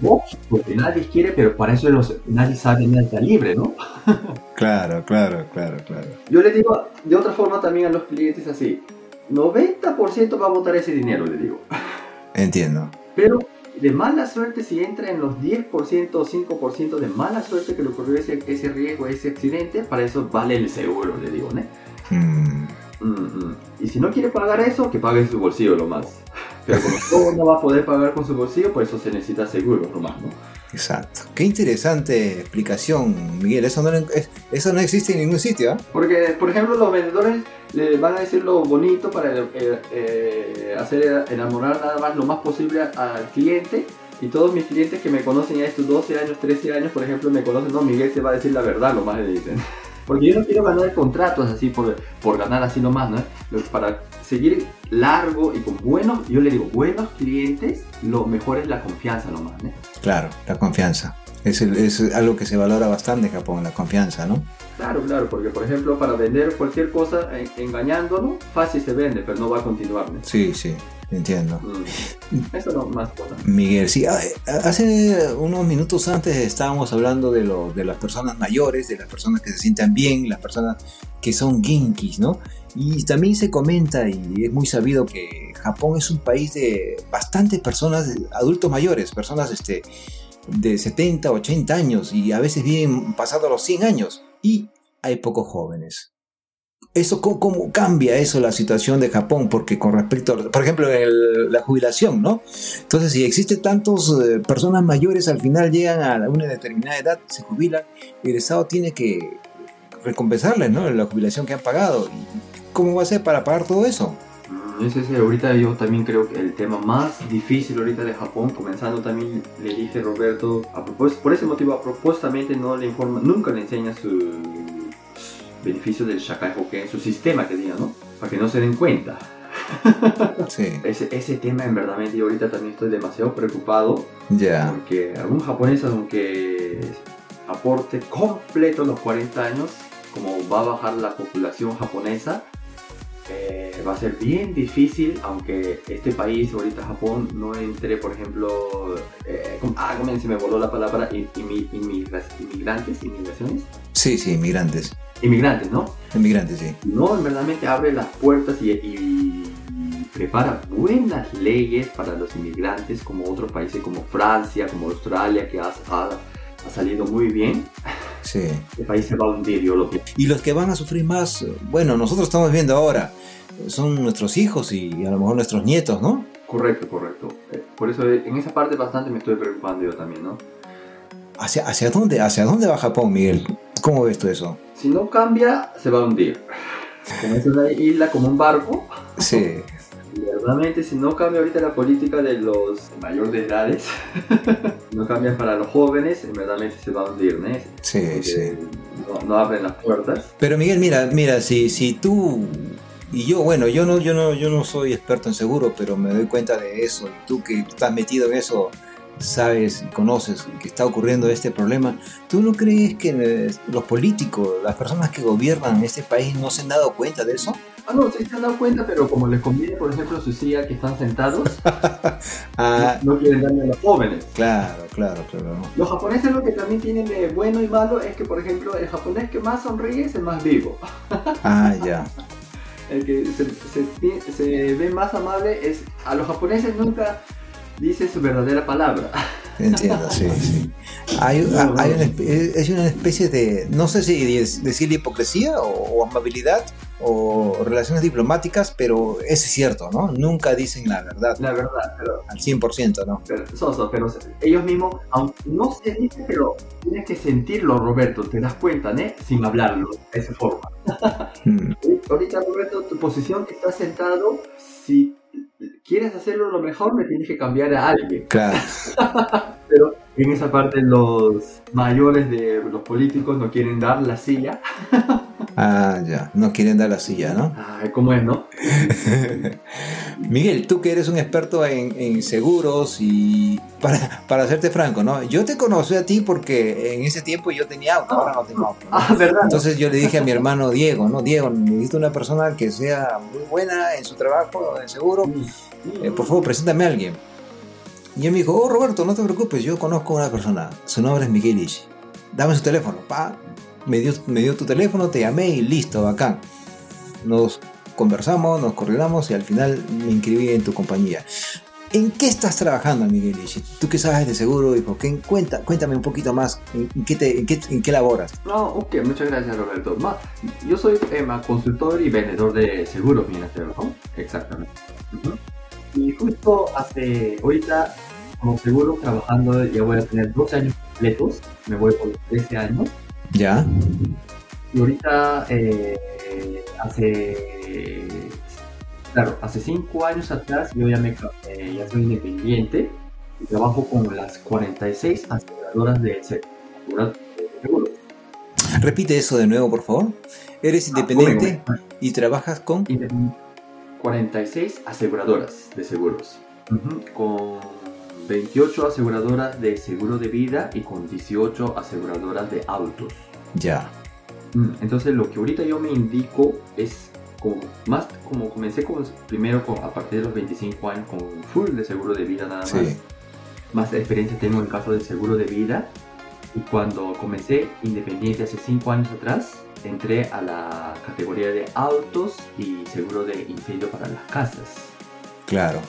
No, porque nadie quiere, pero para eso los, nadie sabe nada está libre, ¿no? Claro, claro, claro, claro. Yo le digo de otra forma también a los clientes así, 90% va a votar ese dinero, le digo. Entiendo. Pero de mala suerte, si entra en los 10% o 5% de mala suerte que le ocurrió ese, ese riesgo, ese accidente, para eso vale el seguro, le digo, ¿no? Mm, Ujú. Y si no quiere pagar eso, que pague su bolsillo lo más. Pero como todo no va a poder pagar con su bolsillo, por eso se necesita seguro nomás, ¿no? Exacto. Qué interesante explicación, Miguel. Eso no, es- eso no existe en ningún sitio, ¿ah? Porque, por ejemplo, los vendedores le van a decir lo bonito para eh, eh, hacer enamorar nada más lo más posible al cliente. Y todos mis clientes que me conocen ya estos 12 años, 13 años, por ejemplo, me conocen, no, Miguel te va a decir la verdad, lo más le dicen. Porque yo no quiero ganar contratos así por, por ganar así nomás, ¿no? Para seguir largo y con buenos, yo le digo, buenos clientes, lo mejor es la confianza nomás, ¿no? Claro, la confianza. Es, el- es algo que se valora bastante en Japón, la confianza, ¿no? Claro, claro, porque por ejemplo, para vender cualquier cosa en- engañándolo, fácil se vende, pero no va a continuar. ¿no? Sí, sí, entiendo. Mm. Eso no más cosa. Miguel, sí, ah, hace unos minutos antes estábamos hablando de, lo, de las personas mayores, de las personas que se sientan bien, las personas que son ginkis, ¿no? Y también se comenta y es muy sabido que Japón es un país de bastantes personas, adultos mayores, personas este, de 70, 80 años y a veces viven pasados los 100 años y hay pocos jóvenes. Eso, ¿cómo, cambia eso la situación de Japón? Porque con respecto, a, por ejemplo, la jubilación, ¿no? Entonces, si existe tantas eh, personas mayores, al final llegan a una determinada edad, se jubilan, y el Estado tiene que recompensarles, ¿no? La jubilación que han pagado. ¿Cómo va a ser para pagar todo eso? Ese es ahorita yo también creo que el tema más difícil ahorita de Japón, comenzando también le dije Roberto, a por ese motivo a propósitamente no le informa, nunca le enseña su beneficio del Shakai Hoken, su sistema que diga, ¿no? Para que no se den cuenta. Sí. ese, ese, tema en verdad yo ahorita también estoy demasiado preocupado. Ya. Porque algún japonés, aunque aporte completo los 40 años, como va a bajar la población japonesa, eh, va a ser bien difícil, aunque este país, ahorita Japón, no entre, por ejemplo, eh, ah, como se me voló la palabra, inmigrantes, inmigraciones. Sí, sí, inmigrantes. Inmigrantes, ¿no? Inmigrantes, sí. No, verdaderamente abre las puertas y, prepara buenas leyes para los inmigrantes, como otros países como Francia, como Australia, que ha, ha salido muy bien. Sí. El país se va a hundir, yo lo pienso. Y los que van a sufrir más, bueno, nosotros estamos viendo ahora, son nuestros hijos y a lo mejor nuestros nietos, ¿no? Correcto, correcto. Eh, por eso eh, en esa parte bastante me estoy preocupando yo también, ¿no? ¿Hacia, hacia, dónde, ¿Hacia dónde va Japón, Miguel? ¿Cómo ves tú eso? Si no cambia, se va a hundir. Como es una isla, como un barco. Sí. Realmente, si no cambia ahorita la política de los mayores de edades, no cambia para los jóvenes, verdaderamente se va a hundir, ¿no? Sí, sí. No, abren las puertas. Pero Miguel, mira, mira, si, si tú y yo, bueno, yo no, yo no, yo no soy experto en seguro, pero me doy cuenta de eso. Y tú que estás metido en eso, sabes, conoces que está ocurriendo este problema. ¿Tú no crees que los políticos, las personas que gobiernan este país, no se han dado cuenta de eso? Ah, no, sí se han dado cuenta, pero como les conviene, por ejemplo, su silla que están sentados, ah, no, quieren darle a los jóvenes. Claro, claro, claro. Los japoneses lo que también tienen de bueno y malo es que, por ejemplo, el japonés que más sonríe es el más vivo. ah, ya. El que se, se, se ve más amable es, a los japoneses nunca dice su verdadera palabra. Entiendo, sí, sí. Hay, una, es una especie de, no sé si decir hipocresía o, amabilidad o relaciones diplomáticas, pero es cierto, ¿no? Nunca dicen la verdad. La verdad, pero... Al 100%, ¿no? Pero, Soso, pero ellos mismos, aunque no se dice, pero tienes que sentirlo, Roberto, te das cuenta, ¿no? Sin hablarlo, de esa forma. Hmm. Ahorita, Roberto, tu posición que estás sentado, si quieres hacerlo lo mejor, me tienes que cambiar a alguien. Claro. Pero en esa parte los mayores de los políticos no quieren dar la silla. ah, ya, no quieren dar la silla, ¿no? Ah, ¿cómo es, no? Miguel, tú que eres un experto en, seguros y para, para hacerte franco, ¿no? Yo te conocí a ti porque en ese tiempo yo tenía auto, ahora no tengo auto. Ah, ¿verdad? Entonces yo le dije a mi hermano Diego, ¿no? Diego, necesito una persona que sea muy buena en su trabajo, en seguro. Eh, por favor, preséntame a alguien. Y él me dijo, oh Roberto, no te preocupes, yo conozco a una persona, su nombre es Miguel Dame su teléfono, pa. Me dio, me dio tu teléfono, te llamé y listo, bacán. Nos conversamos, nos coordinamos y al final me inscribí en tu compañía. ¿En qué estás trabajando, Miguel ¿Tú qué sabes de seguro? Hijo? Cuenta, cuéntame un poquito más. ¿En qué, te, en qué, en qué laboras? No, ok, muchas gracias, Roberto. yo soy eh, consultor y vendedor de seguros ¿no? Exactamente. Y justo hace, ahorita, como seguro, trabajando, ya voy a tener dos años completos, me voy por 13 años. Ya. Y ahorita, eh, hace, claro, hace 5 años atrás yo ya, me, eh, ya soy independiente y trabajo con las 46 aseguradoras de seguros. Repite eso de nuevo, por favor. Eres ah, independiente y trabajas con... 46 aseguradoras de seguros, con 28 aseguradoras de seguro de vida y con 18 aseguradoras de autos. Ya. Mm, entonces lo que ahorita yo me indico es como más como comencé con, primero con, a partir de los 25 años con full de seguro de vida nada más. Más experiencia tengo en caso de seguro de vida y cuando comencé independiente hace 5 años atrás entré a la categoría de autos y seguro de incendio para las casas. Claro.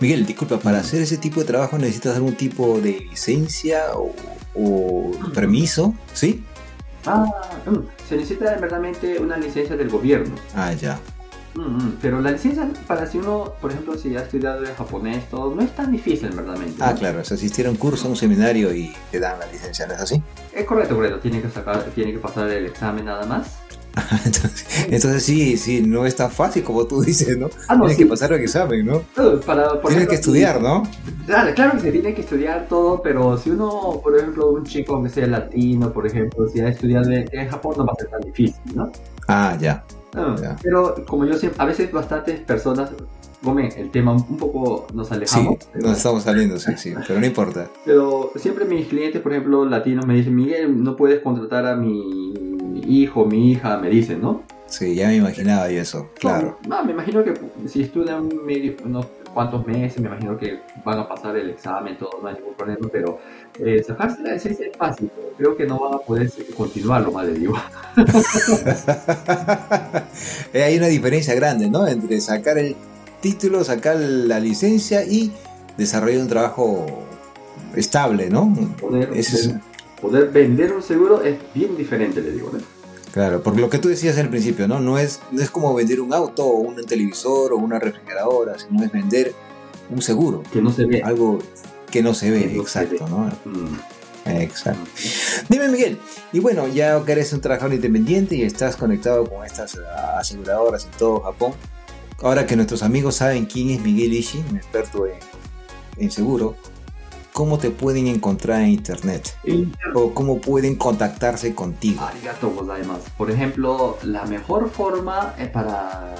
Miguel, disculpa, para hacer ese tipo de trabajo necesitas algún tipo de licencia o, o permiso, ¿sí? Ah, mm, se necesita verdaderamente una licencia del gobierno. Ah, ya. Pero la licencia, para si uno, por ejemplo, si ha estudiado japonés, todo, no es tan difícil, verdaderamente. Ah, ¿no? claro, es asistir a un curso, a un seminario y te dan la licencia, ¿no es así? Es correcto, correcto. Tiene que sacar, tiene que pasar el examen nada más. entonces, entonces sí, sí, no es tan fácil como tú dices, ¿no? Ah, no, Tienes sí. que pasar el examen, ¿no? Para, por Tienes ejemplo, que estudiar, ¿no? Claro, claro que se tiene que estudiar todo, pero si uno, por ejemplo, un chico que sea latino, por ejemplo, si ha estudiado en Japón, no va a ser tan difícil, ¿no? Ah, ya. Ah. Pero como yo siempre, a veces bastantes personas, Gómez, el tema un poco nos Sí, alejamos, pero, nos estamos saliendo, sí, sí, pero no importa. pero siempre mis clientes, por ejemplo, latinos, me dicen, Miguel, no puedes contratar a mi hijo, mi hija, me dicen, ¿no? Sí, ya me imaginaba y eso, claro. No, me imagino que si estudian medio- unos cuantos meses, me imagino que van a pasar el examen, todo, no hay ningún problema, pero eh, sacarse la licencia es fácil, creo que no van a poder continuarlo, más le digo. Eh, Hay una diferencia grande, ¿no? Entre sacar el título, sacar la licencia y desarrollar un trabajo estable, ¿no? Poder, Ese es- poder vender un seguro es bien diferente, le digo, ¿no? Claro, porque lo que tú decías al principio, ¿no? No es, no es como vender un auto o un televisor o una refrigeradora, sino es vender un seguro, Que no se ve. algo que no se ve, se exacto, ve. ¿no? Mm. Exacto. Dime, Miguel, y bueno, ya que eres un trabajador independiente y estás conectado con estas ah, aseguradoras en todo Japón, ahora que nuestros amigos saben quién es Miguel Ishii, un experto en, en seguro, ¿cómo te pueden encontrar en internet? ¿O cómo pueden contactarse contigo? Arigato gozaimasu. Por ejemplo, la mejor forma eh, para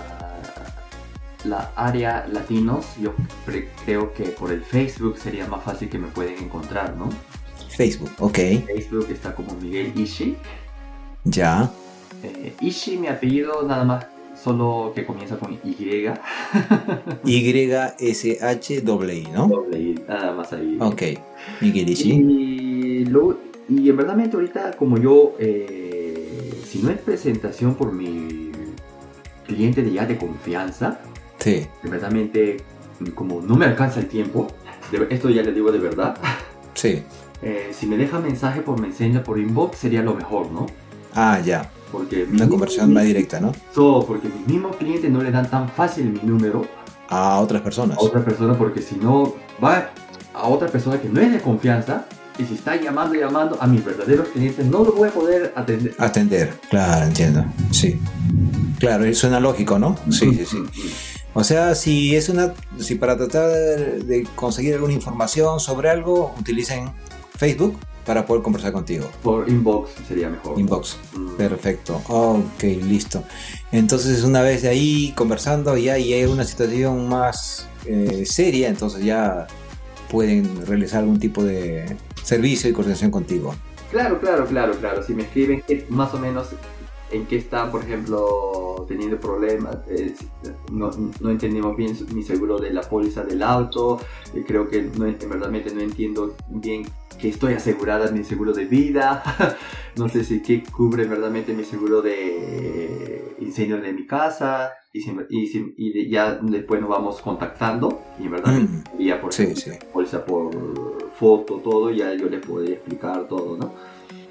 la área latinos, yo creo que por el Facebook sería más fácil que me pueden encontrar, ¿no? Facebook, ok, Facebook está como Miguel Ishii. ya, Eh, Ishii, mi apellido, nada más, solo que comienza con Y. Y-S-H-I, ¿no? Doble I, nada más ahí. Ok, Miguel Ishii, Y, lo- y en verdad ahorita como yo, eh, si no es presentación por mi cliente de ya de confianza, sí, en verdad como no me alcanza el tiempo, de- esto ya le digo de verdad, sí, eh, si me deja mensaje por Messenger, por inbox, sería lo mejor, ¿no? ah, ya, Porque una conversión más directa, ¿no? So, porque mis mismos clientes no le dan tan fácil mi número A otras personas. a otra persona porque si no va a otra persona que no es de confianza y si está llamando y llamando a mis verdaderos clientes no lo voy a poder atender. Atender, claro, entiendo, sí. Claro, y suena lógico, ¿no? Sí, sí, sí. O sea, si es una, si para tratar de conseguir alguna información sobre algo, utilicen Facebook para poder conversar contigo. Por inbox sería mejor. Inbox. Mm. Perfecto. Ok, listo. Entonces, una vez de ahí conversando ya y hay una situación más eh, seria, entonces ya pueden realizar algún tipo de servicio y coordinación contigo. Claro, claro, claro, claro. Si me escriben qué- más o menos en qué están, por ejemplo, teniendo problemas, eh, no, no entendemos bien mi seguro de la póliza del auto, eh, creo que no, en verdad no entiendo bien que estoy asegurada en mi seguro de vida, no sé si qué cubre verdaderamente mi seguro de incendio de mi casa, y, si- y si- y ya después nos vamos contactando, y en verdad Mm. envía por Sí, sí. póliza por foto, todo, ya yo les podría explicar todo, ¿no?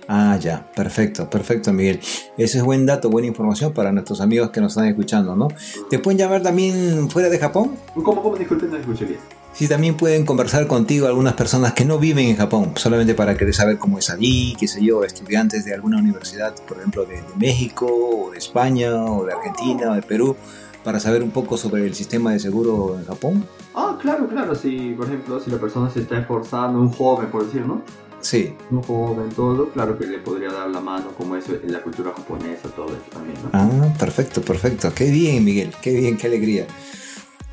Ah, ya, perfecto, perfecto, Miguel. Ese es buen dato, buena información para nuestros amigos que nos están escuchando, ¿no? ¿Te pueden llamar también fuera de Japón? ¿Cómo, cómo? Disculpen, no escuché bien. Sí, también pueden conversar contigo algunas personas que no viven en Japón, solamente para querer saber cómo es allí, qué sé yo, estudiantes de alguna universidad, por ejemplo, de, de México, o de España, o de Argentina, o de Perú, para saber un poco sobre el sistema de seguro en Japón. Ah, claro, claro. Si, por ejemplo, si la persona se está esforzando, un joven, por decir, ¿no? Sí, Un joven, todo, claro que le podría dar la mano, como eso en la cultura japonesa, todo eso también, ¿no? Ah, perfecto, perfecto. Qué bien, Miguel, qué bien, qué alegría.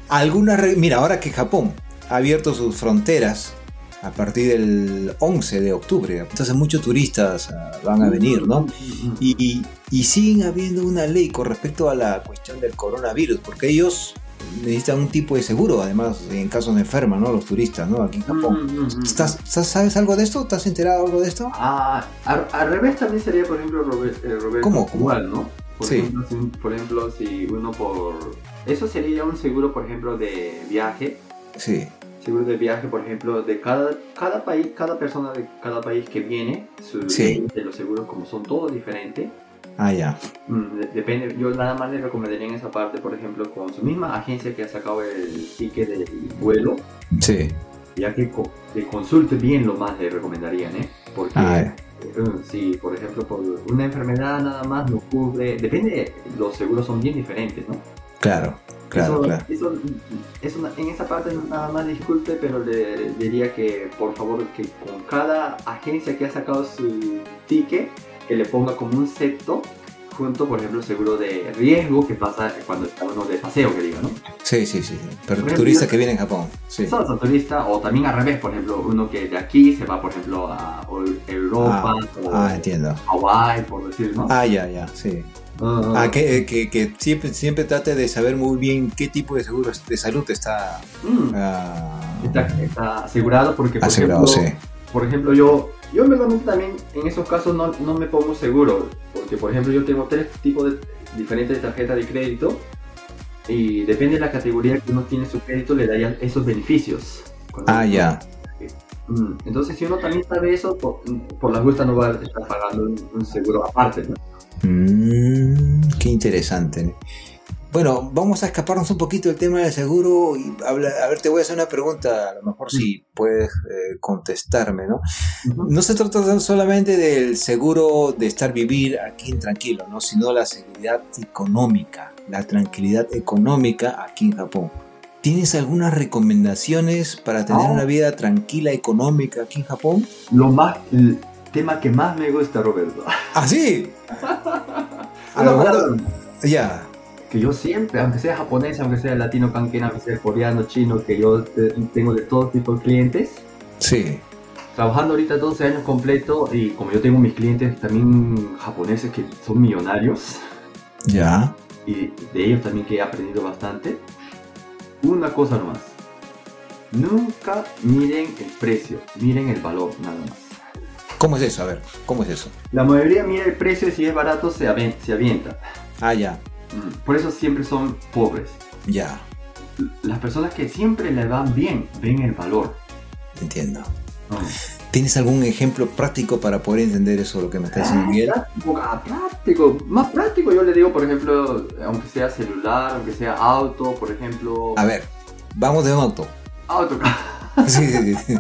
Algunas, re- mira, ahora que Japón ha abierto sus fronteras a partir del 11 de octubre, entonces muchos turistas ah, van a venir, ¿no? Y, y- y siguen habiendo una ley con respecto a la cuestión del coronavirus, porque ellos necesitan un tipo de seguro, además, en casos de enferma, ¿no? Los turistas, ¿no? Aquí en Japón. Mm, mm, mm, mm. ¿Estás, estás- ¿Sabes algo de esto? ¿Estás enterado algo de esto? Ah, al, al revés también sería, por ejemplo, Robert, eh, Roberto, ¿Cómo? ¿Cómo? igual, ¿no? Por, Sí. ejemplo, si, un- por ejemplo, si uno por... Eso sería un seguro, por ejemplo, de viaje, Sí. Seguro de viaje, por ejemplo, de cada, cada país, cada persona de cada país que viene, su Sí. de los seguros, como son todos diferentes, Ah, ya. mm, de- depende, yo nada más le recomendaría en esa parte, por ejemplo, con su misma agencia que ha sacado el ticket del vuelo, Sí. ya que, co- que consulte bien lo más le recomendarían, ¿eh? Porque Ah, ya. eh, si, por ejemplo, por una enfermedad nada más no cubre, depende, los seguros son bien diferentes, ¿no? Claro, claro, eso, claro. eso- eso en esa parte nada más disculpe, pero le diría que por favor que con cada agencia que ha sacado su ticket, que le ponga como un septo junto, por ejemplo, seguro de riesgo que pasa cuando está uno de paseo, que diga, ¿no? Sí, sí, sí. Pero ejemplo, que vienen a Japón. Sí. Sos un turista, o también al revés, por ejemplo, uno que de aquí se va, por ejemplo, a Europa o Ah, entiendo. Hawaii, por decir, ¿no? Ah, ya, ya, sí. Ah, Ah, que, que, que siempre, siempre trate de saber muy bien qué tipo de seguro de salud está, ah, está, está asegurado porque, por asegurado, sí. Por ejemplo, yo, yo en verdad también en esos casos no, no me pongo seguro, porque por ejemplo yo tengo tres tipos de diferentes de tarjetas de crédito y depende de la categoría que uno tiene su crédito le darían esos beneficios. Ah, ya. Mm, Entonces si uno también sabe eso, por, por la justa no va a estar pagando un, un seguro aparte. ¿no? Mm, qué interesante. Bueno, vamos a escaparnos un poquito del tema del seguro y habla- a ver, te voy a hacer una pregunta, a lo mejor si puedes eh, contestarme, ¿no? No se trata solamente del seguro de estar vivir aquí tranquilo, ¿no? Sino la seguridad económica, la tranquilidad económica aquí en Japón. ¿Tienes algunas recomendaciones para tener Ah. una vida tranquila económica aquí en Japón? Lo más, el tema que más me gusta, Roberto. ¡Ah, sí! A lo mejor, ya, que yo siempre, aunque sea japonés, aunque sea latino, canquena, aunque sea coreano, chino, que yo te- tengo de todo tipo de clientes, sí, trabajando ahorita 12 años completo y como yo tengo mis clientes también japoneses que son millonarios ya, y de ellos también que he aprendido bastante, una cosa nomás, nunca miren el precio, miren el valor nada más. ¿Cómo es eso? A ver, ¿cómo es eso? La mayoría mira el precio y si es barato se, avienta. Ah, ya, Por eso siempre son pobres. ya, Las personas que siempre le van bien ven el valor. entiendo. Mm. ¿Tienes algún ejemplo práctico para poder entender eso, lo que me está diciendo Miguel? Práctico, ah, práctico, más práctico yo le digo, por ejemplo, aunque sea celular, aunque sea auto, por ejemplo, A ver, vamos de un auto. auto. Sí, sí, sí.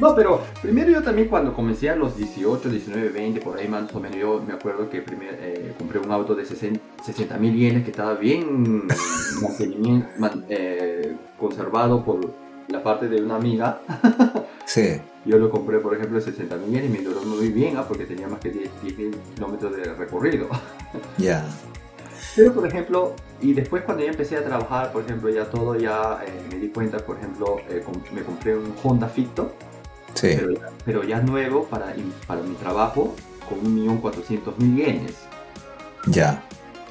No, pero primero yo también cuando comencé a los 18, 19, 20, por ahí más o menos, yo me acuerdo que primero eh, compré un auto de 60 mil yenes que estaba bien man- eh, conservado por la parte de una amiga. Sí, Yo lo compré, por ejemplo, de 60 mil yenes y me duró muy bien, ah, porque tenía más que 10 mil kilómetros de recorrido. ya. Pero, por ejemplo, y después cuando ya empecé a trabajar, por ejemplo, ya todo, ya eh, me di cuenta, por ejemplo, eh, me compré un Honda Ficto, Sí, pero, ya- pero ya nuevo para, para mi trabajo, con 1.400.000 yenes. ya.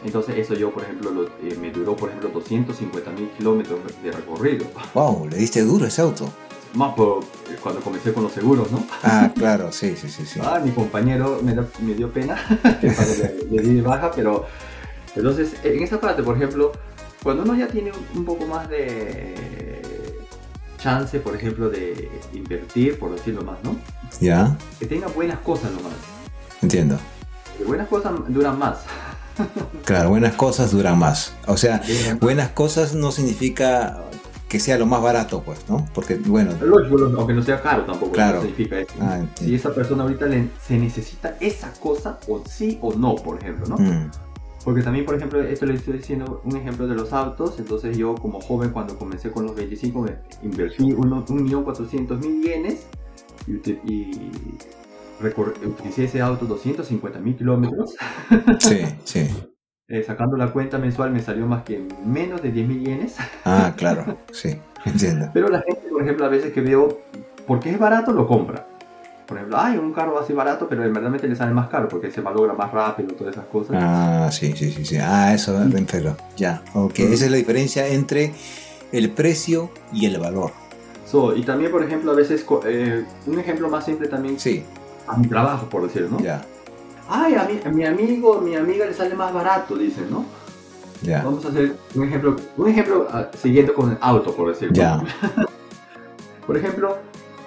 Entonces eso yo, por ejemplo, lo- eh, me duró, por ejemplo, 250.000 kilómetros de recorrido. Wow, le diste duro ese auto. Más por eh, cuando comencé con los seguros, ¿no? Ah, claro, sí, sí, sí, sí. Ah, mi compañero me, da- me dio pena le, le di baja, pero entonces en esa parte, por ejemplo, cuando uno ya tiene un poco más de chance, por ejemplo, de invertir, por decirlo más, ¿no? Ya, Que tenga buenas cosas nomás. entiendo. Que buenas cosas duran más. Claro, buenas cosas duran más. O sea, buenas cosas no significa que sea lo más barato, pues, ¿no? Porque, bueno, Lógico, aunque no sea caro tampoco Claro. no significa eso. ah, Si esa persona ahorita le- se necesita esa cosa, o sí o no, por ejemplo, ¿no? Mm, Porque también, por ejemplo, esto le estoy diciendo un ejemplo de los autos. Entonces, yo, como joven, cuando comencé con los 25, me invertí uno- 1.400.000 yenes y, y utilicé ese auto 250.000 kilómetros. sí, sí. Eh, sacando la cuenta mensual, me salió más que menos de 10.000 yenes. Ah, claro, sí, entiendo. Pero la gente, por ejemplo, a veces que veo, porque es barato, lo compra. Por ejemplo, hay un carro así barato, pero en verdad le sale más caro porque se malogra más rápido, todas esas cosas. Ah, sí, sí, sí, sí. Ah, eso, pero ya. Ok, esa es la diferencia entre el precio y el valor. So, y también, por ejemplo, a veces, eh, un ejemplo más simple también, Sí, a mi trabajo, por decirlo, ¿no? ya. Ay, a, mi, a mi amigo, a mi amiga le sale más barato, dicen, ¿no? Ya. Vamos a hacer un ejemplo, un ejemplo ah, siguiendo con el auto, por decirlo. Ya. Por ejemplo,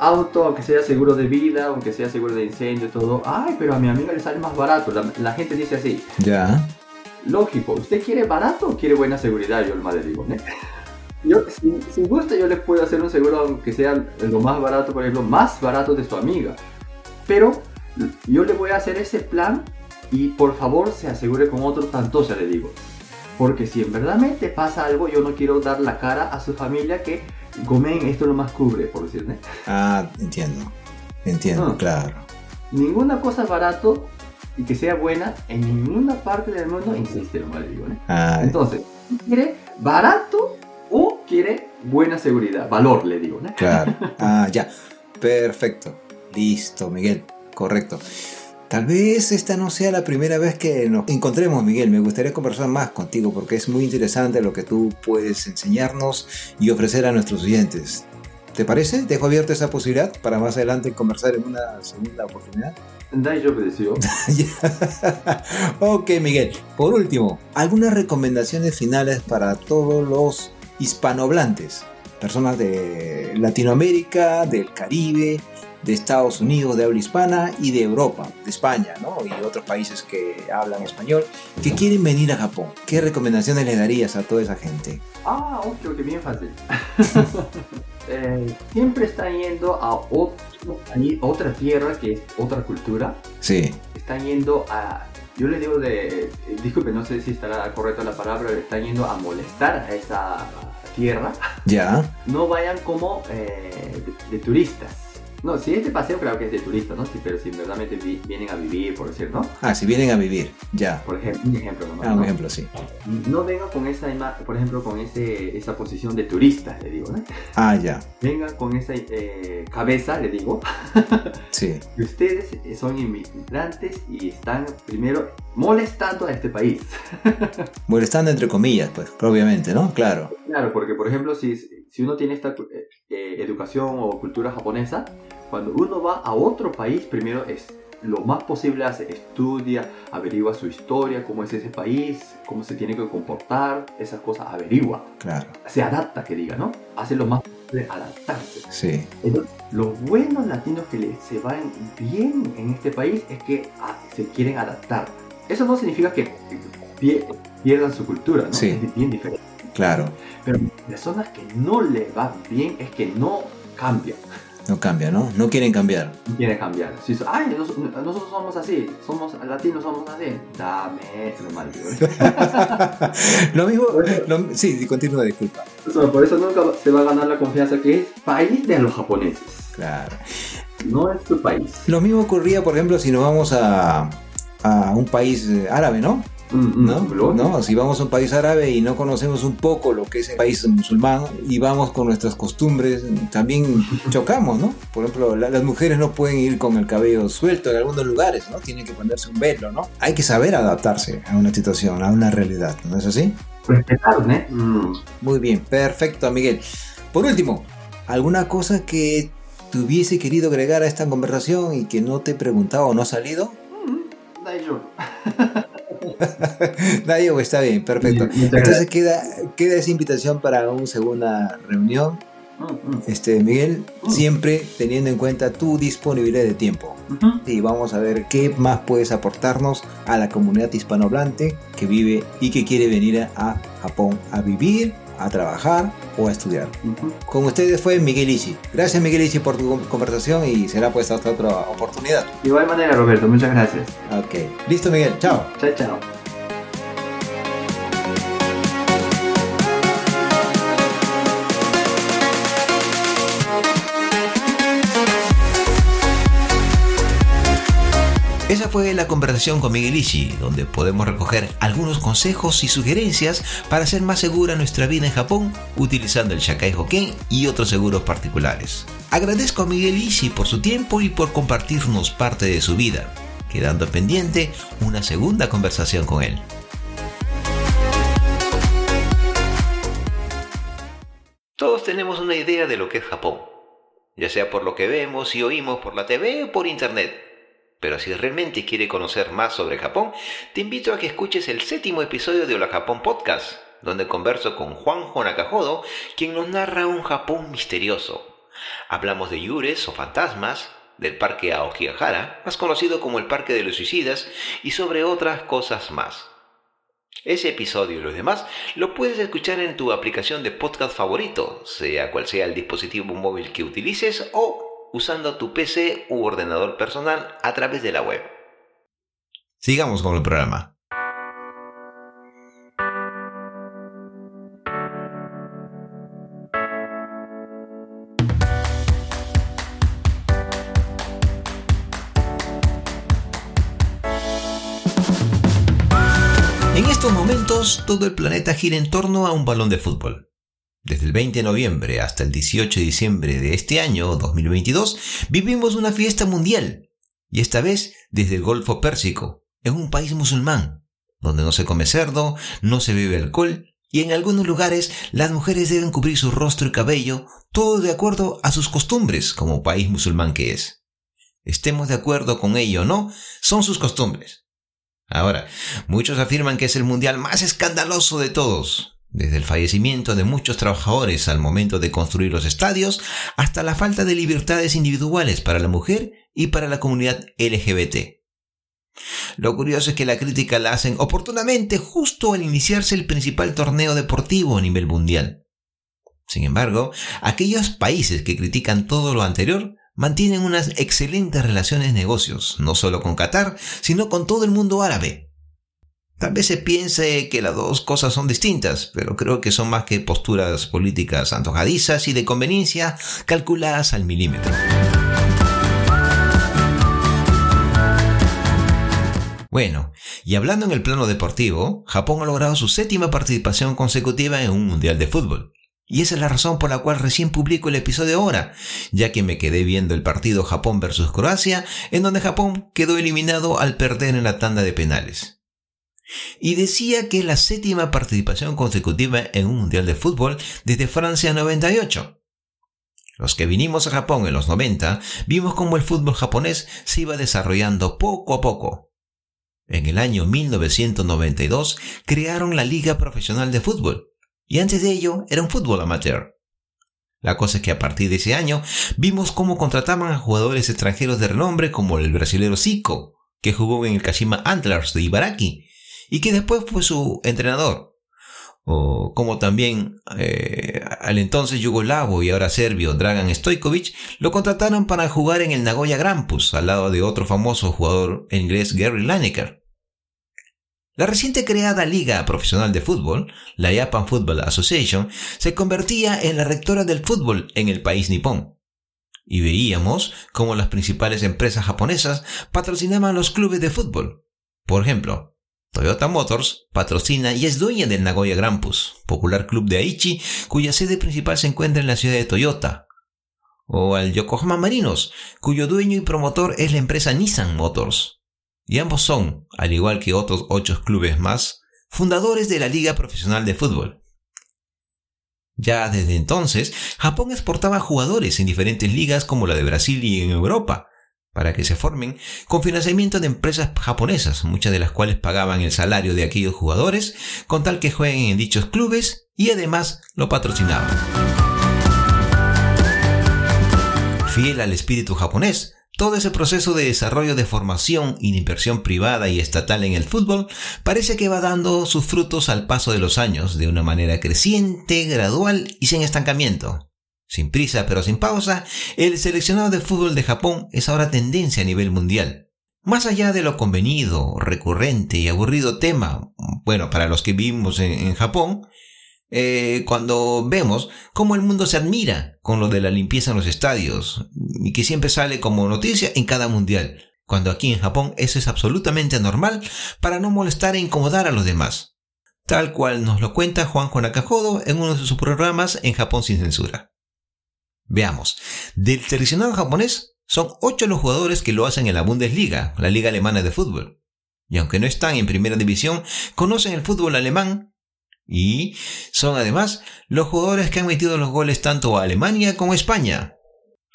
auto, aunque sea seguro de vida, aunque sea seguro de incendio, todo. Ay, pero a mi amiga le sale más barato. La, la gente dice así. Ya. Lógico, ¿usted quiere barato o quiere buena seguridad? Yo el le digo. Yo, si, si gusta, yo le puedo hacer un seguro, aunque sea lo más barato, por ejemplo, más barato de su amiga. Pero yo le voy a hacer ese plan y por favor se asegure con otro tanto, se le digo. Porque si en verdad me te pasa algo, yo no quiero dar la cara a su familia que Gomen esto lo más cubre, por decirle. Ah, entiendo. Entiendo, No. claro. Ninguna cosa barato y que sea buena en ninguna parte del mundo existe, lo mal digo. ¿no? Ah, Entonces, ¿quiere barato o quiere buena seguridad? Valor, le digo. ¿no? Claro. Ah, ya. Perfecto. Listo, Miguel. Correcto. Tal vez esta no sea la primera vez que nos encontremos, Miguel. Me gustaría conversar más contigo porque es muy interesante lo que tú puedes enseñarnos y ofrecer a nuestros oyentes. ¿Te parece? Dejo abierta esa posibilidad para más adelante conversar en una segunda oportunidad. Ok, Miguel. Por último, algunas recomendaciones finales para todos los hispanohablantes, personas de Latinoamérica, del Caribe, de Estados Unidos, de habla hispana y de Europa, de España, ¿no? Y otros países que hablan español, que quieren venir a Japón. ¿Qué recomendaciones le darías a toda esa gente? Ah, ok, ok, bien fácil. Eh, siempre están yendo a, otro, a otra tierra que es otra cultura. Sí, Están yendo a. Yo le digo de. eh, disculpe, no sé si estará correcta la palabra. Están yendo a molestar a esa tierra. ya, No vayan como eh, de, de turistas. No, si es de paseo, claro que es de turista, ¿no? Sí, pero si verdaderamente vi- vienen a vivir, por decir, ¿no? Ah, si vienen a vivir, ya. Por ejemplo, un ejemplo nomás, Ah, un ¿no? ejemplo, sí. No venga con esa, por ejemplo, con ese, esa posición de turista, le digo, ¿no? Ah, ya, Venga con esa eh, cabeza, le digo, sí. que ustedes son inmigrantes y están primero molestando a este país. Molestando entre comillas, pues, obviamente, ¿no? Claro. Claro, porque por ejemplo, si, si uno tiene esta eh, eh, educación o cultura japonesa, cuando uno va a otro país, primero es lo más posible hace, estudia, averigua su historia, cómo es ese país, cómo se tiene que comportar, esas cosas averigua, Claro, se adapta, que diga, ¿no? Hace lo más posible adaptarse. sí. Entonces, los buenos latinos que le- se van bien en este país es que ah, se quieren adaptar. Eso no significa que pie- pierdan su cultura, ¿no? Sí. Es bien diferente. Claro, Pero personas que no le va bien es que no cambian, no cambia, ¿no? No quieren cambiar. no quieren cambiar. Si so- ay, nos- nosotros somos así, somos latinos, somos así. Dame, lo mal digo. lo mismo, lo- sí, continúa, disculpa. Por eso nunca se va a ganar la confianza que es país de los japoneses. Claro. No es tu país. Lo mismo ocurría, por ejemplo, si nos vamos a, a un país árabe, ¿no? Mm, mm, ¿No? ¿No? Si vamos a un país árabe y no conocemos un poco lo que es el país musulmán y vamos con nuestras costumbres, también chocamos, ¿no? Por ejemplo, la- las mujeres no pueden ir con el cabello suelto en algunos lugares, ¿no? Tienen que ponerse un velo, ¿no? Hay que saber adaptarse a una situación, a una realidad, ¿no es así? Respetar, ¿no? Mm. Muy bien, perfecto, Miguel. Por último, ¿alguna cosa que te hubiese querido agregar a esta conversación y que no te he preguntado o no ha salido? Mm. Nadie, está bien, perfecto. Entonces queda, queda esa invitación para una segunda reunión. Mm, mm. Este, Miguel, siempre teniendo en cuenta tu disponibilidad de tiempo. Y vamos a ver qué más puedes aportarnos a la comunidad hispanohablante que vive y que quiere venir a Japón a vivir, a trabajar o a estudiar. Con ustedes fue Miguel Ichi. Gracias Miguel Ichi por tu conversación y será pues hasta otra oportunidad. De igual manera, Roberto, muchas gracias. Ok. Listo Miguel, chao. Chao, chao. Esa fue la conversación con Miguel Ishi, donde podemos recoger algunos consejos y sugerencias para hacer más segura nuestra vida en Japón utilizando el Shakai Hoken y otros seguros particulares. Agradezco a Miguel Ishi por su tiempo y por compartirnos parte de su vida, quedando pendiente una segunda conversación con él. Todos tenemos una idea de lo que es Japón, ya sea por lo que vemos y oímos por la TV o por internet. Pero si realmente quiere conocer más sobre Japón, te invito a que escuches el séptimo episodio de Hola Japón Podcast, donde converso con Juanjo Nakajodo, quien nos narra un Japón misterioso. Hablamos de yures o fantasmas, del parque Aokigahara, más conocido como el Parque de los Suicidas, y sobre otras cosas más. Ese episodio y los demás lo puedes escuchar en tu aplicación de podcast favorito, sea cual sea el dispositivo móvil que utilices o usando tu PC u ordenador personal a través de la web. Sigamos con el programa. En estos momentos todo el planeta gira en torno a un balón de fútbol. Desde el 20 de noviembre hasta el 18 de diciembre de este año 2022 vivimos una fiesta mundial, y esta vez desde el Golfo Pérsico, en un país musulmán, donde no se come cerdo, no se bebe alcohol, y en algunos lugares las mujeres deben cubrir su rostro y cabello, todo de acuerdo a sus costumbres como país musulmán que es. Estemos de acuerdo con ello o no, son sus costumbres. Ahora, muchos afirman que es el mundial más escandaloso de todos, desde el fallecimiento de muchos trabajadores al momento de construir los estadios hasta la falta de libertades individuales para la mujer y para la comunidad LGBT. Lo curioso es que la crítica la hacen oportunamente justo al iniciarse el principal torneo deportivo a nivel mundial. Sin embargo, aquellos países que critican todo lo anterior mantienen unas excelentes relaciones de negocios, no solo con Qatar, sino con todo el mundo árabe, Tal vez se piense que las dos cosas son distintas, pero creo que son más que posturas políticas antojadizas y de conveniencia calculadas al milímetro. Bueno, y hablando en el plano deportivo, Japón ha logrado su séptima participación consecutiva en un Mundial de Fútbol. Y esa es la razón por la cual recién publico el episodio ahora, ya que me quedé viendo el partido Japón versus Croacia, en donde Japón quedó eliminado al perder en la tanda de penales y decía que es la séptima participación consecutiva en un Mundial de Fútbol desde Francia 98. Los que vinimos a Japón en los 90 vimos cómo el fútbol japonés se iba desarrollando poco a poco. En el año 1992 crearon la Liga Profesional de Fútbol, y antes de ello era un fútbol amateur. La cosa es que a partir de ese año vimos cómo contrataban a jugadores extranjeros de renombre como el brasilero Zico, que jugó en el Kashima Antlers de Ibaraki, y que después fue su entrenador. O como también eh, al entonces yugoslavo y ahora serbio Dragan Stojkovic lo contrataron para jugar en el Nagoya Grampus al lado de otro famoso jugador inglés Gary Lineker. La reciente creada Liga Profesional de Fútbol, la Japan Football Association, se convertía en la rectora del fútbol en el país nipón. Y veíamos cómo las principales empresas japonesas patrocinaban los clubes de fútbol. Por ejemplo, Toyota Motors patrocina y es dueña del Nagoya Grampus, popular club de Aichi, cuya sede principal se encuentra en la ciudad de Toyota. O al Yokohama Marinos, cuyo dueño y promotor es la empresa Nissan Motors. Y ambos son, al igual que otros ocho clubes más, fundadores de la Liga Profesional de Fútbol. Ya desde entonces, Japón exportaba jugadores en diferentes ligas como la de Brasil y en Europa, para que se formen con financiamiento de empresas japonesas, muchas de las cuales pagaban el salario de aquellos jugadores con tal que jueguen en dichos clubes y además lo patrocinaban. Fiel al espíritu japonés, todo ese proceso de desarrollo de formación y de inversión privada y estatal en el fútbol parece que va dando sus frutos al paso de los años de una manera creciente, gradual y sin estancamiento. Sin prisa pero sin pausa, el seleccionado de fútbol de Japón es ahora tendencia a nivel mundial. Más allá de lo convenido, recurrente y aburrido tema, bueno, para los que vivimos en, Japón, eh, cuando vemos cómo el mundo se admira con lo de la limpieza en los estadios y que siempre sale como noticia en cada mundial, cuando aquí en Japón eso es absolutamente normal para no molestar e incomodar a los demás, tal cual nos lo cuenta Juan Nakajodo en uno de sus programas en Japón sin censura. Veamos, del seleccionado japonés son 8 los jugadores que lo hacen en la Bundesliga, la liga alemana de fútbol. Y aunque no están en primera división, conocen el fútbol alemán y son además los jugadores que han metido los goles tanto a Alemania como a España.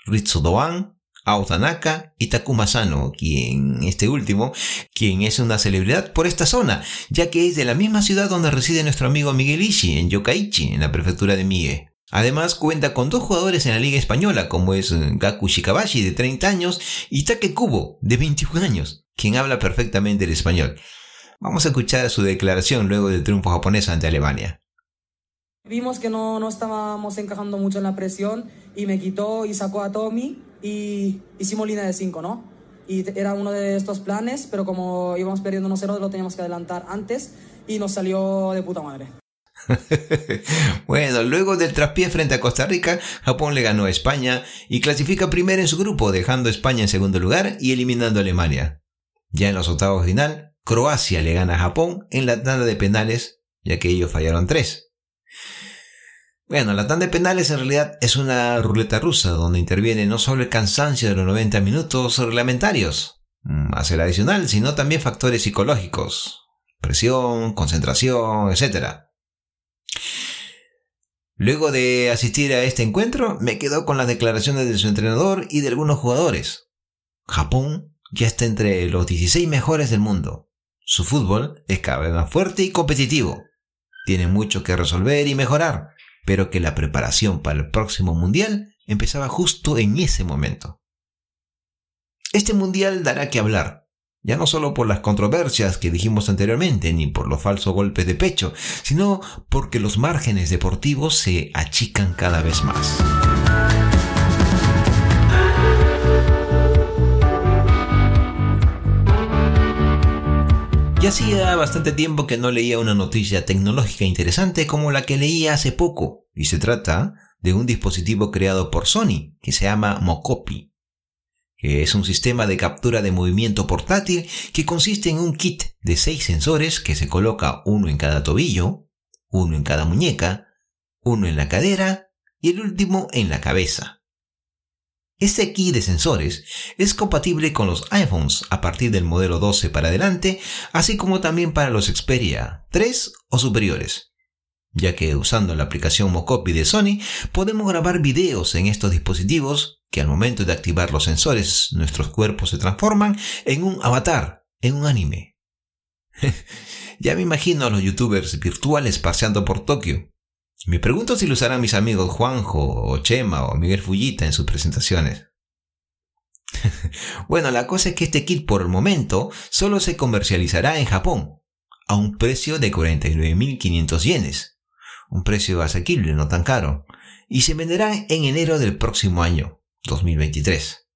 Ritsu Doan, Ao Tanaka y Takuma Sano, quien, este último, quien es una celebridad por esta zona, ya que es de la misma ciudad donde reside nuestro amigo Miguel Ishii, en Yokaichi, en la prefectura de Mie. Además cuenta con dos jugadores en la liga española, como es Gaku Shikabashi de 30 años y Take Kubo de 21 años, quien habla perfectamente el español. Vamos a escuchar su declaración luego del triunfo japonés ante Alemania. Vimos que no, no estábamos encajando mucho en la presión y me quitó y sacó a Tommy y hicimos línea de 5, ¿no? Y era uno de estos planes, pero como íbamos perdiendo 1-0 lo teníamos que adelantar antes y nos salió de puta madre. bueno, luego del traspié frente a Costa Rica, Japón le ganó a España y clasifica primero en su grupo, dejando a España en segundo lugar y eliminando a Alemania. Ya en los octavos final, Croacia le gana a Japón en la tanda de penales, ya que ellos fallaron tres. Bueno, la tanda de penales en realidad es una ruleta rusa donde interviene no solo el cansancio de los 90 minutos reglamentarios, más el adicional, sino también factores psicológicos, presión, concentración, etc. Luego de asistir a este encuentro, me quedo con las declaraciones de su entrenador y de algunos jugadores. Japón ya está entre los 16 mejores del mundo. Su fútbol es cada vez más fuerte y competitivo. Tiene mucho que resolver y mejorar pero que la preparación para el próximo mundial empezaba justo en ese momento. Este mundial dará que hablar, ya no solo por las controversias que dijimos anteriormente, ni por los falsos golpes de pecho, sino porque los márgenes deportivos se achican cada vez más. Ya hacía bastante tiempo que no leía una noticia tecnológica interesante como la que leía hace poco, y se trata de un dispositivo creado por Sony que se llama Mocopi, es un sistema de captura de movimiento portátil que consiste en un kit de seis sensores que se coloca uno en cada tobillo, uno en cada muñeca, uno en la cadera y el último en la cabeza. Este kit de sensores es compatible con los iPhones a partir del modelo 12 para adelante, así como también para los Xperia 3 o superiores, ya que usando la aplicación Mocopi de Sony podemos grabar videos en estos dispositivos que al momento de activar los sensores nuestros cuerpos se transforman en un avatar, en un anime. ya me imagino a los youtubers virtuales paseando por Tokio, me pregunto si lo usarán mis amigos Juanjo o Chema o Miguel Fullita en sus presentaciones. bueno, la cosa es que este kit por el momento solo se comercializará en Japón, a un precio de 49.500 yenes, un precio asequible, no tan caro, y se venderá en enero del próximo año, 2023.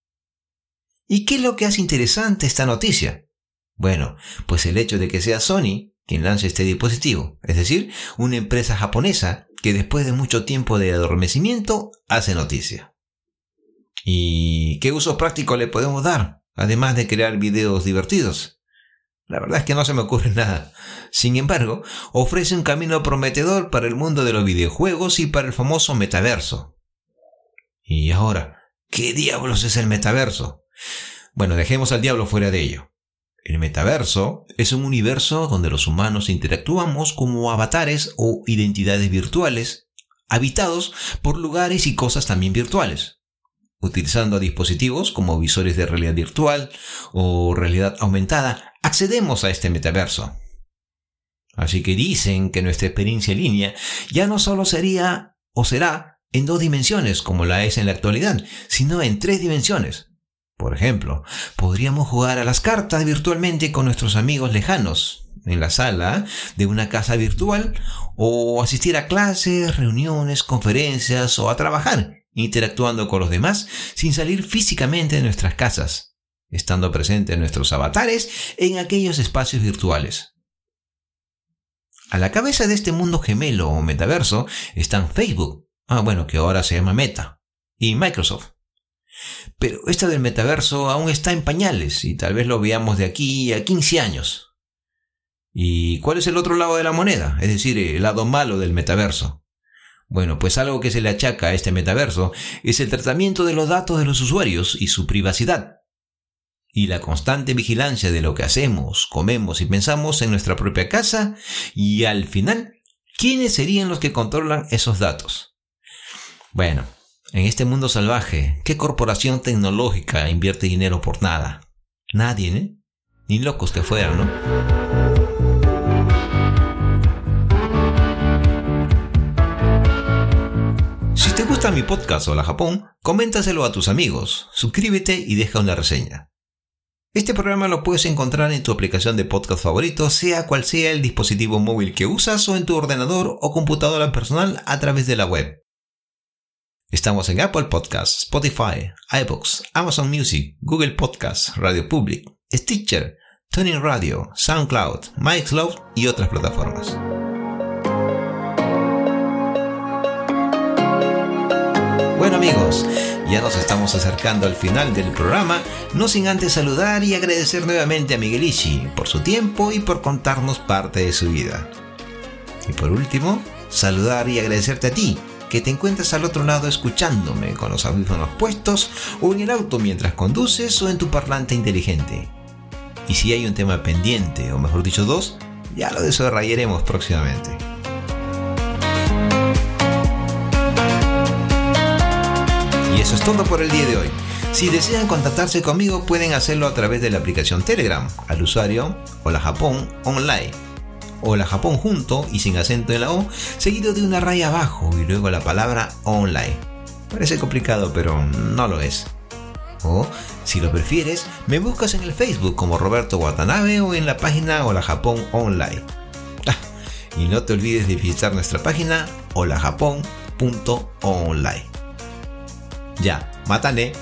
¿Y qué es lo que hace interesante esta noticia? Bueno, pues el hecho de que sea Sony quien lance este dispositivo, es decir, una empresa japonesa que después de mucho tiempo de adormecimiento hace noticia. ¿Y qué uso práctico le podemos dar? Además de crear videos divertidos. La verdad es que no se me ocurre nada. Sin embargo, ofrece un camino prometedor para el mundo de los videojuegos y para el famoso metaverso. Y ahora, ¿qué diablos es el metaverso? Bueno, dejemos al diablo fuera de ello. El metaverso es un universo donde los humanos interactuamos como avatares o identidades virtuales, habitados por lugares y cosas también virtuales, utilizando dispositivos como visores de realidad virtual o realidad aumentada, accedemos a este metaverso. Así que dicen que nuestra experiencia en línea ya no solo sería o será en dos dimensiones como la es en la actualidad, sino en tres dimensiones, por ejemplo, podríamos jugar a las cartas virtualmente con nuestros amigos lejanos en la sala de una casa virtual o asistir a clases, reuniones, conferencias o a trabajar interactuando con los demás sin salir físicamente de nuestras casas, estando presentes nuestros avatares en aquellos espacios virtuales. A la cabeza de este mundo gemelo o metaverso están Facebook, ah bueno, que ahora se llama Meta, y Microsoft. Pero esto del metaverso aún está en pañales y tal vez lo veamos de aquí a 15 años. ¿Y cuál es el otro lado de la moneda? Es decir, el lado malo del metaverso. Bueno, pues algo que se le achaca a este metaverso es el tratamiento de los datos de los usuarios y su privacidad. Y la constante vigilancia de lo que hacemos, comemos y pensamos en nuestra propia casa y al final, ¿quiénes serían los que controlan esos datos? Bueno, En este mundo salvaje, ¿qué corporación tecnológica invierte dinero por nada? Nadie, ¿eh? Ni locos que fueran, ¿no? Si te gusta mi podcast Hola Japón, coméntaselo a tus amigos, suscríbete y deja una reseña. Este programa lo puedes encontrar en tu aplicación de podcast favorito, sea cual sea el dispositivo móvil que usas o en tu ordenador o computadora personal a través de la web. Estamos en Apple Podcasts, Spotify, iBooks, Amazon Music, Google Podcasts, Radio Public, Stitcher, Tuning Radio, SoundCloud, MyCloud y otras plataformas. Bueno amigos, ya nos estamos acercando al final del programa, no sin antes saludar y agradecer nuevamente a Miguelishi por su tiempo y por contarnos parte de su vida. Y por último, saludar y agradecerte a ti, que te encuentras al otro lado escuchándome con los audífonos puestos o en el auto mientras conduces o en tu parlante inteligente. Y si hay un tema pendiente, o mejor dicho dos, ya lo desarrollaremos próximamente. Y eso es todo por el día de hoy. Si desean contactarse conmigo pueden hacerlo a través de la aplicación Telegram al usuario Hola Japón Online. Hola Japón junto y sin acento en la O, seguido de una raya abajo y luego la palabra online. Parece complicado, pero no lo es. O, si lo prefieres, me buscas en el Facebook como Roberto Watanabe o en la página Hola Japón Online. Ah, y no te olvides de visitar nuestra página holajapón.online. Ya, matane.